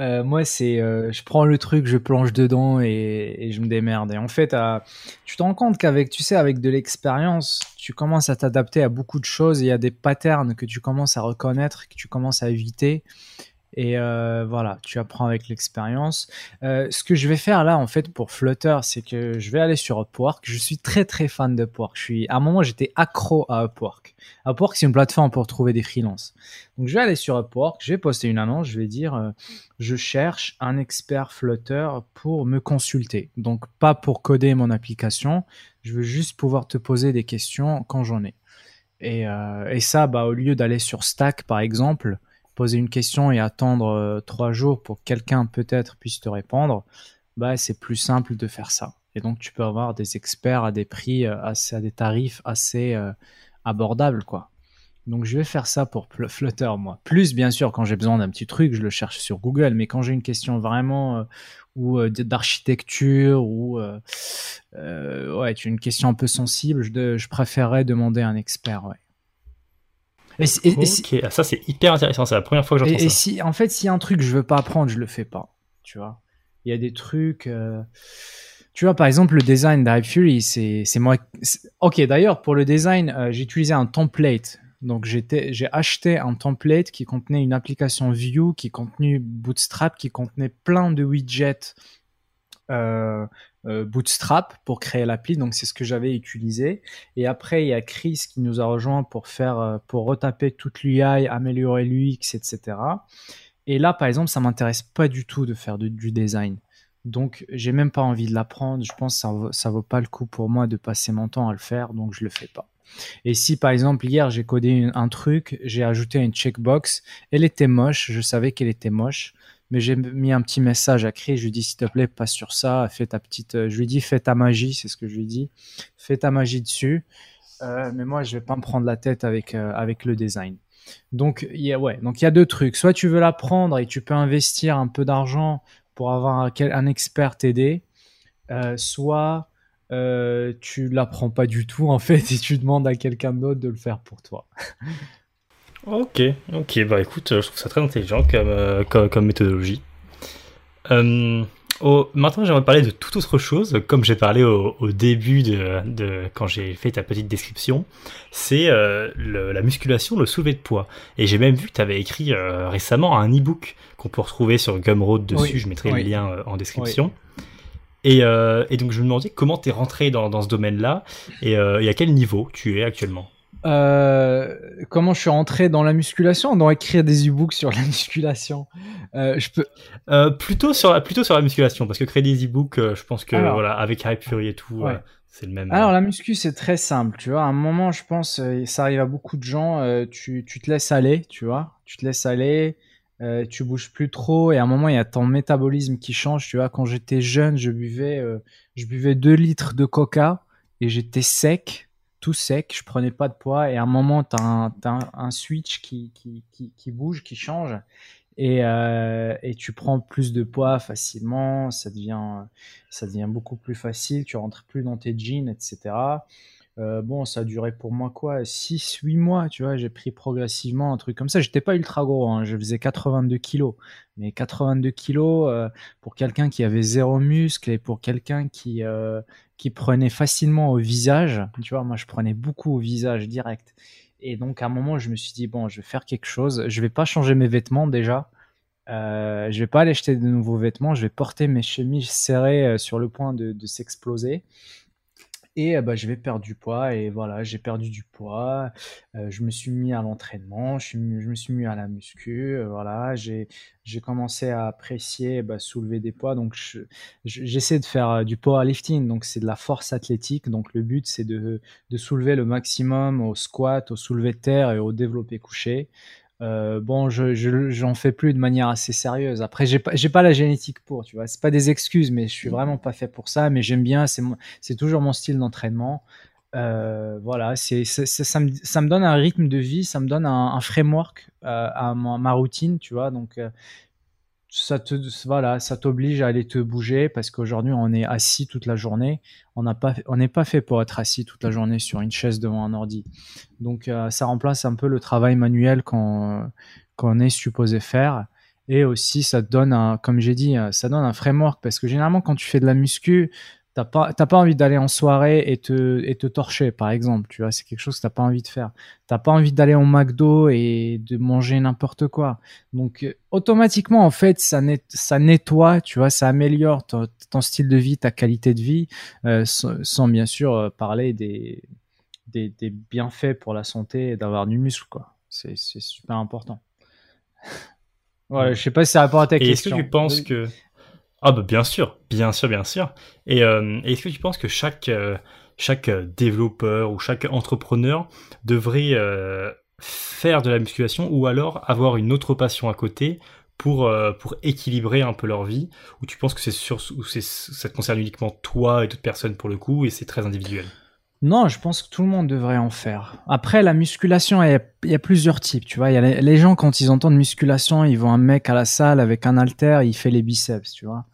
euh, moi, c'est, je prends le truc, je plonge dedans et, je me démerde. Et en fait, tu te rends compte qu'avec, tu sais, avec de l'expérience, tu commences à t'adapter à beaucoup de choses et a des patterns que tu commences à reconnaître, tu commences à éviter. Et euh, voilà, tu apprends avec l'expérience. Euh, ce que je vais faire là, en fait, pour Flutter, c'est que je vais aller sur Upwork. Je suis très très fan d'Upwork. Je suis, à un moment, j'étais accro à Upwork. Upwork, c'est une plateforme pour trouver des freelances. Donc, je vais aller sur Upwork, je vais poster une annonce, je vais dire, euh, je cherche un expert Flutter pour me consulter. Donc, pas pour coder mon application. Je veux juste pouvoir te poser des questions quand j'en ai. Et, et ça, bah, au lieu d'aller sur Stack, par exemple, poser une question et attendre euh, trois jours pour que quelqu'un peut-être puisse te répondre, bah, c'est plus simple de faire ça. Et donc, tu peux avoir des experts à des prix, euh, assez, à des tarifs assez euh, abordables, quoi. Donc, je vais faire ça pour Flutter, moi. Plus, bien sûr, quand j'ai besoin d'un petit truc, je le cherche sur Google. Mais quand j'ai une question vraiment ou d'architecture ou ouais, une question un peu sensible, je, je préférerais demander à un expert, ouais. Et, ah, ça c'est hyper intéressant, c'est la première fois que j'entends ça. Et si, en fait, s'il y a un truc que je veux pas apprendre, je le fais pas. Tu vois, il y a des trucs. Euh, tu vois, par exemple, le design d'Hype Fury, c'est moi. Ok, d'ailleurs, pour le design, euh, j'ai utilisé un template. Donc, j'ai acheté un template qui contenait une application Vue, qui contenait Bootstrap, qui contenait plein de widgets euh, euh, Bootstrap pour créer l'appli, donc c'est ce que j'avais utilisé. Et après, il y a Chris qui nous a rejoint pour faire, euh, pour retaper toute l'UI, améliorer l'UX, etc. Et là, par exemple, ça m'intéresse pas du tout de faire du design. Donc, j'ai même pas envie de l'apprendre. Je pense que ça ça vaut pas le coup pour moi de passer mon temps à le faire, donc je le fais pas. Et si par exemple hier j'ai codé un truc, j'ai ajouté une checkbox, elle était moche, je savais qu'elle était moche, mais j'ai mis un petit message à créer. Je lui dis s'il te plaît, passe sur ça, fais ta petite. Euh, je lui dis fais ta magie, c'est ce que je lui dis. Fais ta magie dessus. Euh, mais moi, je vais pas me prendre la tête avec euh, avec le design. Donc il y a ouais, y a deux trucs. Soit tu veux l'apprendre et tu peux investir un peu d'argent pour avoir un expert t'aider, soit tu l'apprends pas du tout en fait et tu demandes à quelqu'un d'autre de le faire pour toi. Ok, ok, bah écoute, euh, je trouve ça très intelligent comme, euh, comme, méthodologie. Euh, maintenant, j'aimerais parler de toute autre chose, comme j'ai parlé au, début de, de, quand j'ai fait ta petite description. C'est la musculation, le soulevé de poids. Et j'ai même vu que tu avais écrit récemment un e-book qu'on peut retrouver sur Gumroad dessus. je mettrai le lien en description. Et, et, donc, je me demandais comment tu es rentré dans, dans ce domaine-là et, et à quel niveau tu es actuellement? Euh, comment je suis rentré dans la musculation, dans écrire des e-books sur la musculation? Euh, je peux euh, plutôt sur la, plutôt sur la musculation parce que créer des e-books, je pense que voilà avec Hype Fury et tout, c'est le même. Alors la muscu c'est très simple, tu vois. À un moment, je pense, ça arrive à beaucoup de gens. tu, tu te laisses aller, tu vois. Tu te laisses aller. Tu bouges plus trop et à un moment il y a ton métabolisme qui change. Tu vois, quand j'étais jeune, je buvais, je buvais 2 litres de coca et j'étais sec tout sec, je prenais pas de poids et à un moment tu as, un, switch qui, qui, qui, bouge, qui change et, euh, et, tu prends plus de poids facilement, ça devient, ça devient beaucoup plus facile, tu rentres plus dans tes jeans, etc. Euh, bon, ça a duré pour moi quoi 6-8 mois, tu vois, j'ai pris progressivement un truc comme ça. J'étais pas ultra gros, hein, je faisais 82 kilos. Mais 82 kilos euh, pour quelqu'un qui avait zéro muscle et pour quelqu'un qui, euh, qui prenait facilement au visage, tu vois, moi je prenais beaucoup au visage direct. Et donc à un moment, je me suis dit, bon, je vais faire quelque chose, je vais pas changer mes vêtements déjà. Euh, je vais pas aller acheter de nouveaux vêtements, je vais porter mes chemises serrées sur le point de, de s'exploser. Et bah, je vais perdre du poids et voilà, j'ai perdu du poids, je me suis mis à l'entraînement, je, me suis mis à la muscu, voilà, j'ai commencé à apprécier bah, soulever des poids, donc j'essaie de faire du powerlifting, donc c'est de la force athlétique, donc le but c'est de, de soulever le maximum au squat, au soulevé de terre et au développé couché. Euh, bon, je, j'en fais plus de manière assez sérieuse. Après, j'ai pas, pas la génétique pour, tu vois. C'est pas des excuses, mais je suis mm. vraiment pas fait pour ça. Mais j'aime bien, c'est, c'est toujours mon style d'entraînement. Euh, voilà, c'est, ça, me, ça me donne un rythme de vie, ça me donne un, framework euh, à ma, routine, tu vois. Donc, ça te voilà, ça t'oblige à aller te bouger parce qu'aujourd'hui on est assis toute la journée. On n'est pas fait pour être assis toute la journée sur une chaise devant un ordi. Donc euh, ça remplace un peu le travail manuel qu'on qu'on est supposé faire. Et aussi ça te donne comme j'ai dit, ça donne un framework parce que généralement quand tu fais de la muscu, T'as pas, pas envie d'aller en soirée et te, et te torcher, par exemple. Tu vois, c'est quelque chose que t'as pas envie de faire. T'as pas envie d'aller au McDo et de manger n'importe quoi. Donc, euh, automatiquement, en fait, ça, net, ça nettoie, tu vois, ça améliore ton, style de vie, ta qualité de vie, euh, sans, bien sûr euh, parler des, des, des, bienfaits pour la santé et d'avoir du muscle, quoi. C'est, c'est super important. ouais, je sais pas si ça répond à ta question. Est-ce que tu penses que ah bah bien sûr, bien sûr, bien sûr. Et euh, est-ce que tu penses que chaque, euh, chaque développeur ou chaque entrepreneur devrait euh, faire de la musculation ou alors avoir une autre passion à côté pour, pour équilibrer un peu leur vie? Ou tu penses que c'est sur, ou ça te concerne uniquement toi et d'autres personnes pour le coup et c'est très individuel? Non, je pense que tout le monde devrait en faire. Après, la musculation, il y, a, plusieurs types, tu vois. Il y a les, gens, quand ils entendent musculation, ils voient un mec à la salle avec un halter, il fait les biceps, tu vois.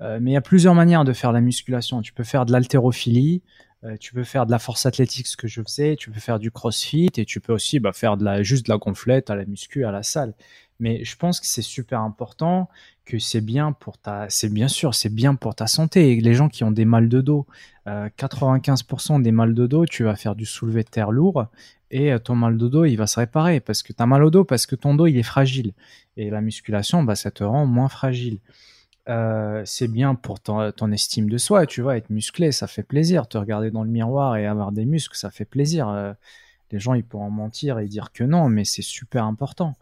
Euh, mais il y a plusieurs manières de faire la musculation. Tu peux faire de l'haltérophilie, euh, tu peux faire de la force athlétique, ce que je faisais, tu peux faire du crossfit et tu peux aussi bah, faire de la, juste de la gonflette à la muscu, à la salle. Mais je pense que c'est super important, que c'est bien pour ta, c'est bien sûr, c'est bien pour ta santé. Les gens qui ont des mal de dos, 95% euh, des mal de dos, tu vas faire du soulevé de terre lourd et ton mal de dos, il va se réparer parce que tu as mal au dos, parce que ton dos, il est fragile. Et la musculation, bah, ça te rend moins fragile. Euh, c'est bien pour ton, estime de soi, tu vois, être musclé, ça fait plaisir. Te regarder dans le miroir et avoir des muscles, ça fait plaisir. Euh, les gens, ils pourront mentir et dire que non, mais c'est super important.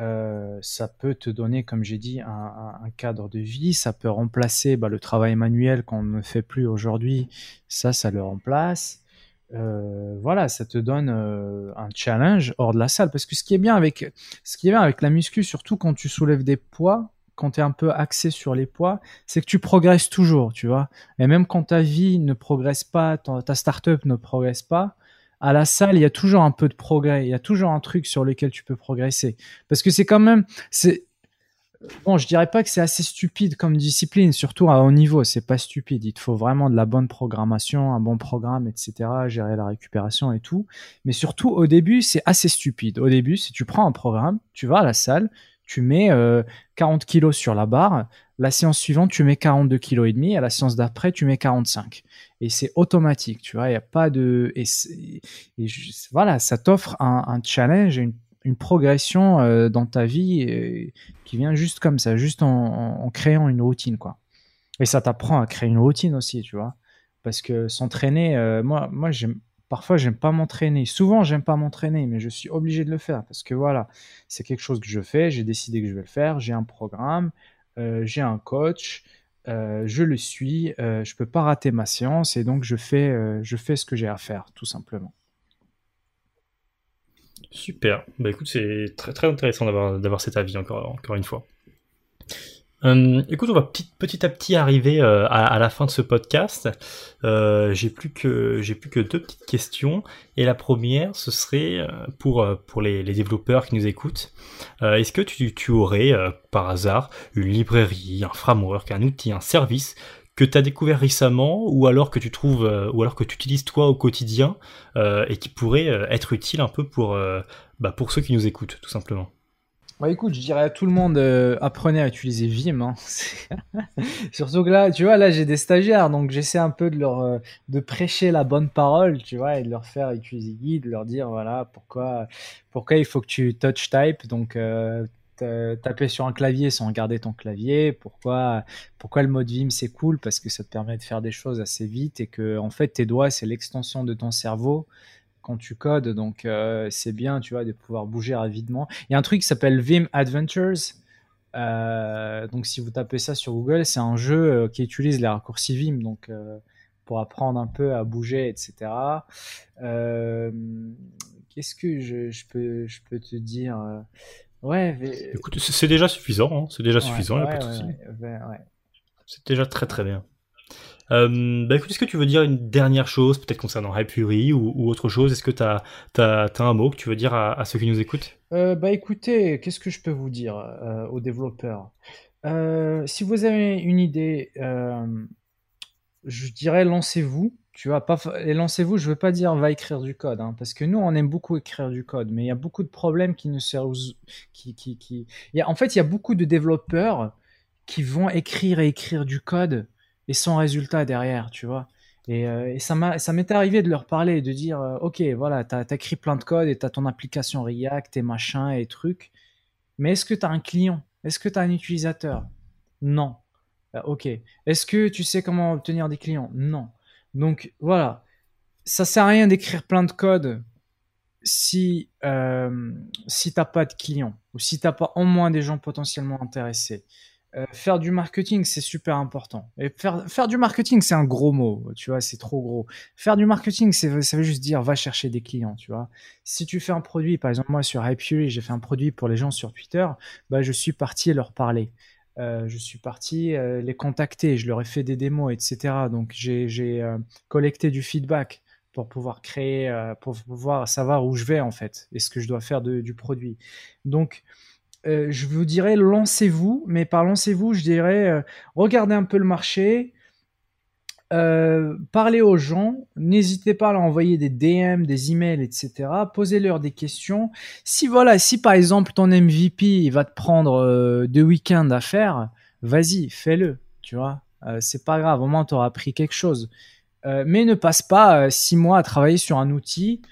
Euh, ça peut te donner, comme j'ai dit, un, cadre de vie. Ça peut remplacer bah, le travail manuel qu'on ne fait plus aujourd'hui. Ça, ça le remplace. voilà, ça te donne un challenge hors de la salle. Parce que ce qui est bien avec, ce qui est bien avec la muscu, surtout quand tu soulèves des poids, quand tu es un peu axé sur les poids, c'est que tu progresses toujours, tu vois. Et même quand ta vie ne progresse pas, ta startup ne progresse pas, à la salle, il y a toujours un peu de progrès, il y a toujours un truc sur lequel tu peux progresser. Parce que c'est quand même, c'est, bon, je dirais pas que c'est assez stupide comme discipline, surtout à haut niveau, c'est pas stupide. Il te faut vraiment de la bonne programmation, un bon programme, etc., gérer la récupération et tout. Mais surtout, au début, c'est assez stupide. Au début, si tu prends un programme, tu vas à la salle, tu mets 40 euh, kilos sur la barre. La séance suivante, tu mets 42 kilos et demi. À la séance d'après, tu mets 45. Et c'est automatique, tu vois. Il n'y a pas de. Et, voilà, ça t'offre un, challenge, une, progression euh, dans ta vie qui vient juste comme ça, juste en, créant une routine, quoi. Et ça t'apprend à créer une routine aussi, tu vois. Parce que s'entraîner, euh, moi, moi j'aime Parfois, j'aime pas m'entraîner. Souvent, j'aime pas m'entraîner, mais je suis obligé de le faire parce que voilà, c'est quelque chose que je fais. J'ai décidé que je vais le faire. J'ai un programme, euh, j'ai un coach, euh, je le suis. Euh, je peux pas rater ma séance et donc je fais, je fais ce que j'ai à faire, tout simplement. Super. Bah écoute, c'est très intéressant d'avoir d'avoir cet avis encore encore une fois. Euh, écoute, on va petit, à petit arriver euh, à, la fin de ce podcast. Euh, j'ai plus que j'ai plus que deux petites questions et la première, ce serait pour pour les, développeurs qui nous écoutent. Est-ce que tu, tu aurais par hasard une librairie, un framework, un outil, un service que tu as découvert récemment ou alors que tu trouves ou alors que tu utilises toi au quotidien et qui pourrait être utile un peu pour bah, pour ceux qui nous écoutent tout simplement? Bah écoute, je dirais à tout le monde, euh, apprenez à utiliser Vim. Hein. Surtout que là, tu vois, là j'ai des stagiaires, donc j'essaie un peu de leur euh, de prêcher la bonne parole, tu vois, et de leur faire utiliser Guide, de leur dire voilà pourquoi pourquoi il faut que tu touch type. Donc euh, taper sur un clavier sans regarder ton clavier. Pourquoi, pourquoi le mode Vim c'est cool Parce que ça te permet de faire des choses assez vite et que en fait tes doigts c'est l'extension de ton cerveau quand tu codes. Donc euh, c'est bien, tu vois, de pouvoir bouger rapidement. Il y a un truc qui s'appelle Vim Adventures. Euh, donc si vous tapez ça sur Google, c'est un jeu euh, qui utilise les raccourcis Vim. Donc pour apprendre un peu à bouger, etc. Qu'est-ce que je, peux, je peux te dire Ouais. Écoute, c'est déjà suffisant. Hein. C'est déjà suffisant. c'est déjà très très bien. Euh, bah est-ce que tu veux dire une dernière chose, peut-être concernant Hypuri ou, ou autre chose? Est-ce que tu as, un mot que tu veux dire à, ceux qui nous écoutent? Euh, Bah écoutez, qu'est-ce que je peux vous dire euh, aux développeurs? Si vous avez une idée, je dirais lancez-vous. Tu vois, pas et lancez-vous, je veux pas dire va écrire du code, hein, parce que nous on aime beaucoup écrire du code, mais il y a beaucoup de problèmes qui ne se qui, qui, en fait il y a beaucoup de développeurs qui vont écrire et écrire du code et sans résultat derrière, tu vois. Et, euh, et ça m'est arrivé de leur parler, de dire, euh, ok, voilà, tu as, écrit plein de code et tu as ton application React et machin et trucs, mais est-ce que tu as un client? Est-ce que tu as un utilisateur? Non. Euh, ok. Est-ce que tu sais comment obtenir des clients? Non. Donc voilà, ça sert à rien d'écrire plein de code si, euh, si tu n'as pas de clients ou si tu n'as pas au moins des gens potentiellement intéressés. Euh, faire du marketing, c'est super important. Et faire, faire du marketing, c'est un gros mot, tu vois, c'est trop gros. Faire du marketing, ça veut juste dire va chercher des clients, tu vois. Si tu fais un produit, par exemple, moi sur Hypuri, j'ai fait un produit pour les gens sur Twitter, bah, je suis parti leur parler. Euh, je suis parti euh, les contacter, je leur ai fait des démos, etc. Donc j'ai collecté du feedback pour pouvoir créer, pour pouvoir savoir où je vais en fait et ce que je dois faire du produit. Donc euh, je vous dirais lancez-vous, mais par lancez-vous, je dirais euh, regardez un peu le marché, euh, parlez aux gens, n'hésitez pas à leur envoyer des DM, des emails, etc. Posez-leur des questions. Si voilà, si par exemple ton MVP va te prendre deux week-ends à faire, vas-y, fais-le, tu vois. c'est pas grave, au moins tu auras appris quelque chose. mais ne passe pas six mois à travailler sur un outil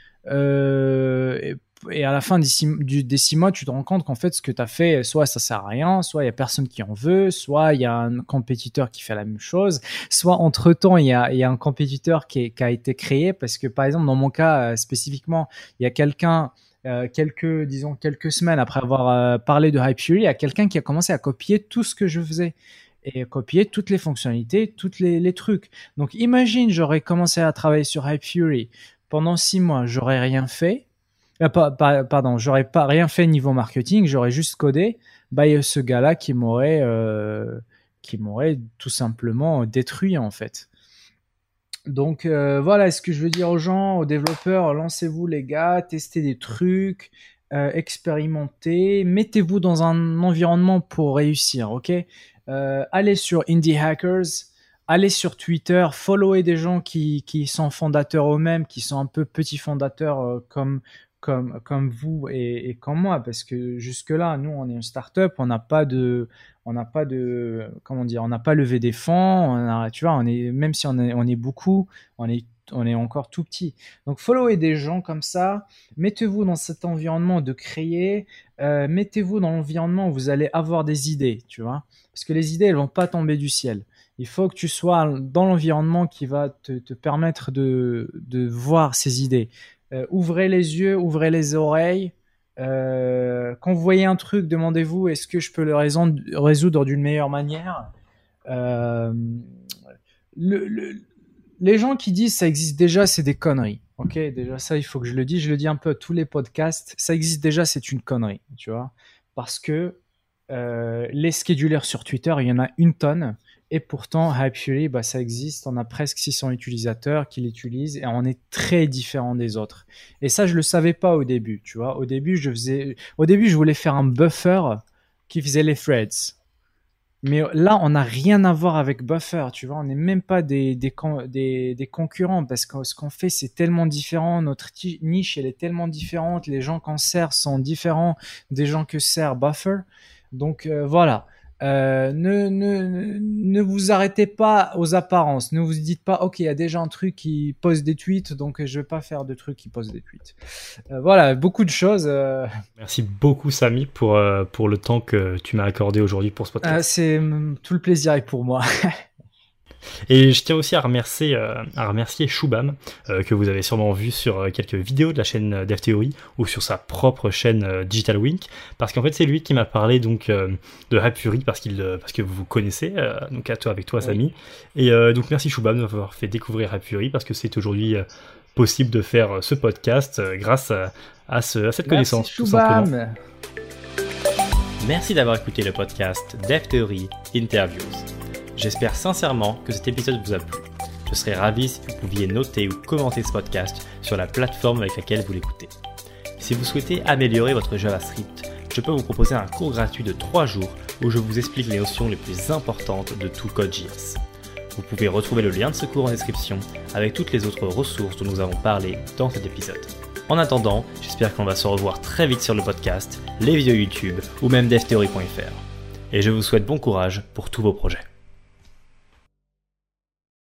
et à la fin des six, mois, tu te rends compte qu'en fait, ce que tu as fait, soit ça sert à rien, soit il y a personne qui en veut, soit il y a un compétiteur qui fait la même chose, soit entre temps, il y a, un compétiteur qui, a été créé parce que, par exemple, dans mon cas euh, spécifiquement, il y a quelqu'un, euh, quelques, disons, quelques semaines après avoir euh, parlé de Hyperi, il y a quelqu'un qui a commencé à copier tout ce que je faisais et copier toutes les fonctionnalités, tous les, les, trucs. Donc imagine, j'aurais commencé à travailler sur Hyperi pendant six mois, j'aurais rien fait ah, pardon, j'aurais pas rien fait niveau marketing, j'aurais juste codé. Bah, il y a ce gars-là qui m'aurait, euh, qui m'aurait tout simplement détruit en fait. Donc euh, voilà, ce que je veux dire aux gens, aux développeurs, lancez-vous les gars, testez des trucs, euh, expérimentez, mettez-vous dans un environnement pour réussir, ok? Allez sur Indie Hackers, allez sur Twitter, followez des gens qui, qui sont fondateurs eux-mêmes, qui sont un peu petits fondateurs comme comme, vous et, comme moi, parce que jusque-là, nous, on est une start-up, on n'a pas de, on n'a pas de, comment dire, on n'a pas levé des fonds, on tu vois, on est, même si on est, on est beaucoup, on est, on est encore tout petit. Donc, followez des gens comme ça, mettez-vous dans cet environnement de créer, euh, mettez-vous dans l'environnement où vous allez avoir des idées, tu vois, parce que les idées, elles vont pas tomber du ciel. Il faut que tu sois dans l'environnement qui va te, te permettre de, de voir ces idées. Euh, ouvrez les yeux, ouvrez les oreilles. Euh, quand vous voyez un truc, demandez-vous est-ce que je peux le résoudre d'une meilleure manière? Euh, les gens qui disent ça existe déjà, c'est des conneries. Ok, déjà ça, il faut que je le dise. Je le dis un peu à tous les podcasts. Ça existe déjà, c'est une connerie, tu vois, parce que les schedulers sur Twitter, il y en a une tonne. Et pourtant, Hype bah, ça existe. On a presque 600 utilisateurs qui l'utilisent et on est très différent des autres. Et ça, je le savais pas au début. Tu vois, au début, je faisais, au début, je voulais faire un buffer qui faisait les threads. Mais là, on n'a rien à voir avec Buffer, tu vois. On n'est même pas des, des, concurrents parce que ce qu'on fait, c'est tellement différent. Notre niche, elle est tellement différente. Les gens qu'on sert sont différents des gens que sert Buffer. Donc euh, voilà. Euh, ne, ne, ne vous arrêtez pas aux apparences. Ne vous dites pas, ok, il y a déjà un truc qui pose des tweets, donc je vais pas faire de trucs qui posent des tweets. Euh, voilà, beaucoup de choses. euh, Merci beaucoup, Samy, pour, pour le temps que tu m'as accordé aujourd'hui pour ce podcast. euh, c'est mm, tout le plaisir est pour moi. Et je tiens aussi à remercier, euh, à remercier Shubham, euh, que vous avez sûrement vu sur euh, quelques vidéos de la chaîne euh, Dev Theory ou sur sa propre chaîne euh, Digital Wink, parce qu'en fait c'est lui qui m'a parlé donc euh, de Rap Fury parce qu'il, euh, parce que vous vous connaissez, euh, donc à toi avec toi Oui. Samy. Et euh, donc merci Shubham de m'avoir fait découvrir Rap Fury parce que c'est aujourd'hui euh, possible de faire euh, ce podcast euh, grâce à, à, ce- à cette connaissance. Merci, tout simplement. Shubham. Merci d'avoir écouté le podcast Dev Theory Interviews. J'espère sincèrement que cet épisode vous a plu. Je serais ravi si vous pouviez noter ou commenter ce podcast sur la plateforme avec laquelle vous l'écoutez. Si vous souhaitez améliorer votre JavaScript, je peux vous proposer un cours gratuit de 3 jours où je vous explique les notions les plus importantes de tout Code.js. Vous pouvez retrouver le lien de ce cours en description avec toutes les autres ressources dont nous avons parlé dans cet épisode. En attendant, j'espère qu'on va se revoir très vite sur le podcast, les vidéos YouTube ou même devtheory.fr. Et je vous souhaite bon courage pour tous vos projets.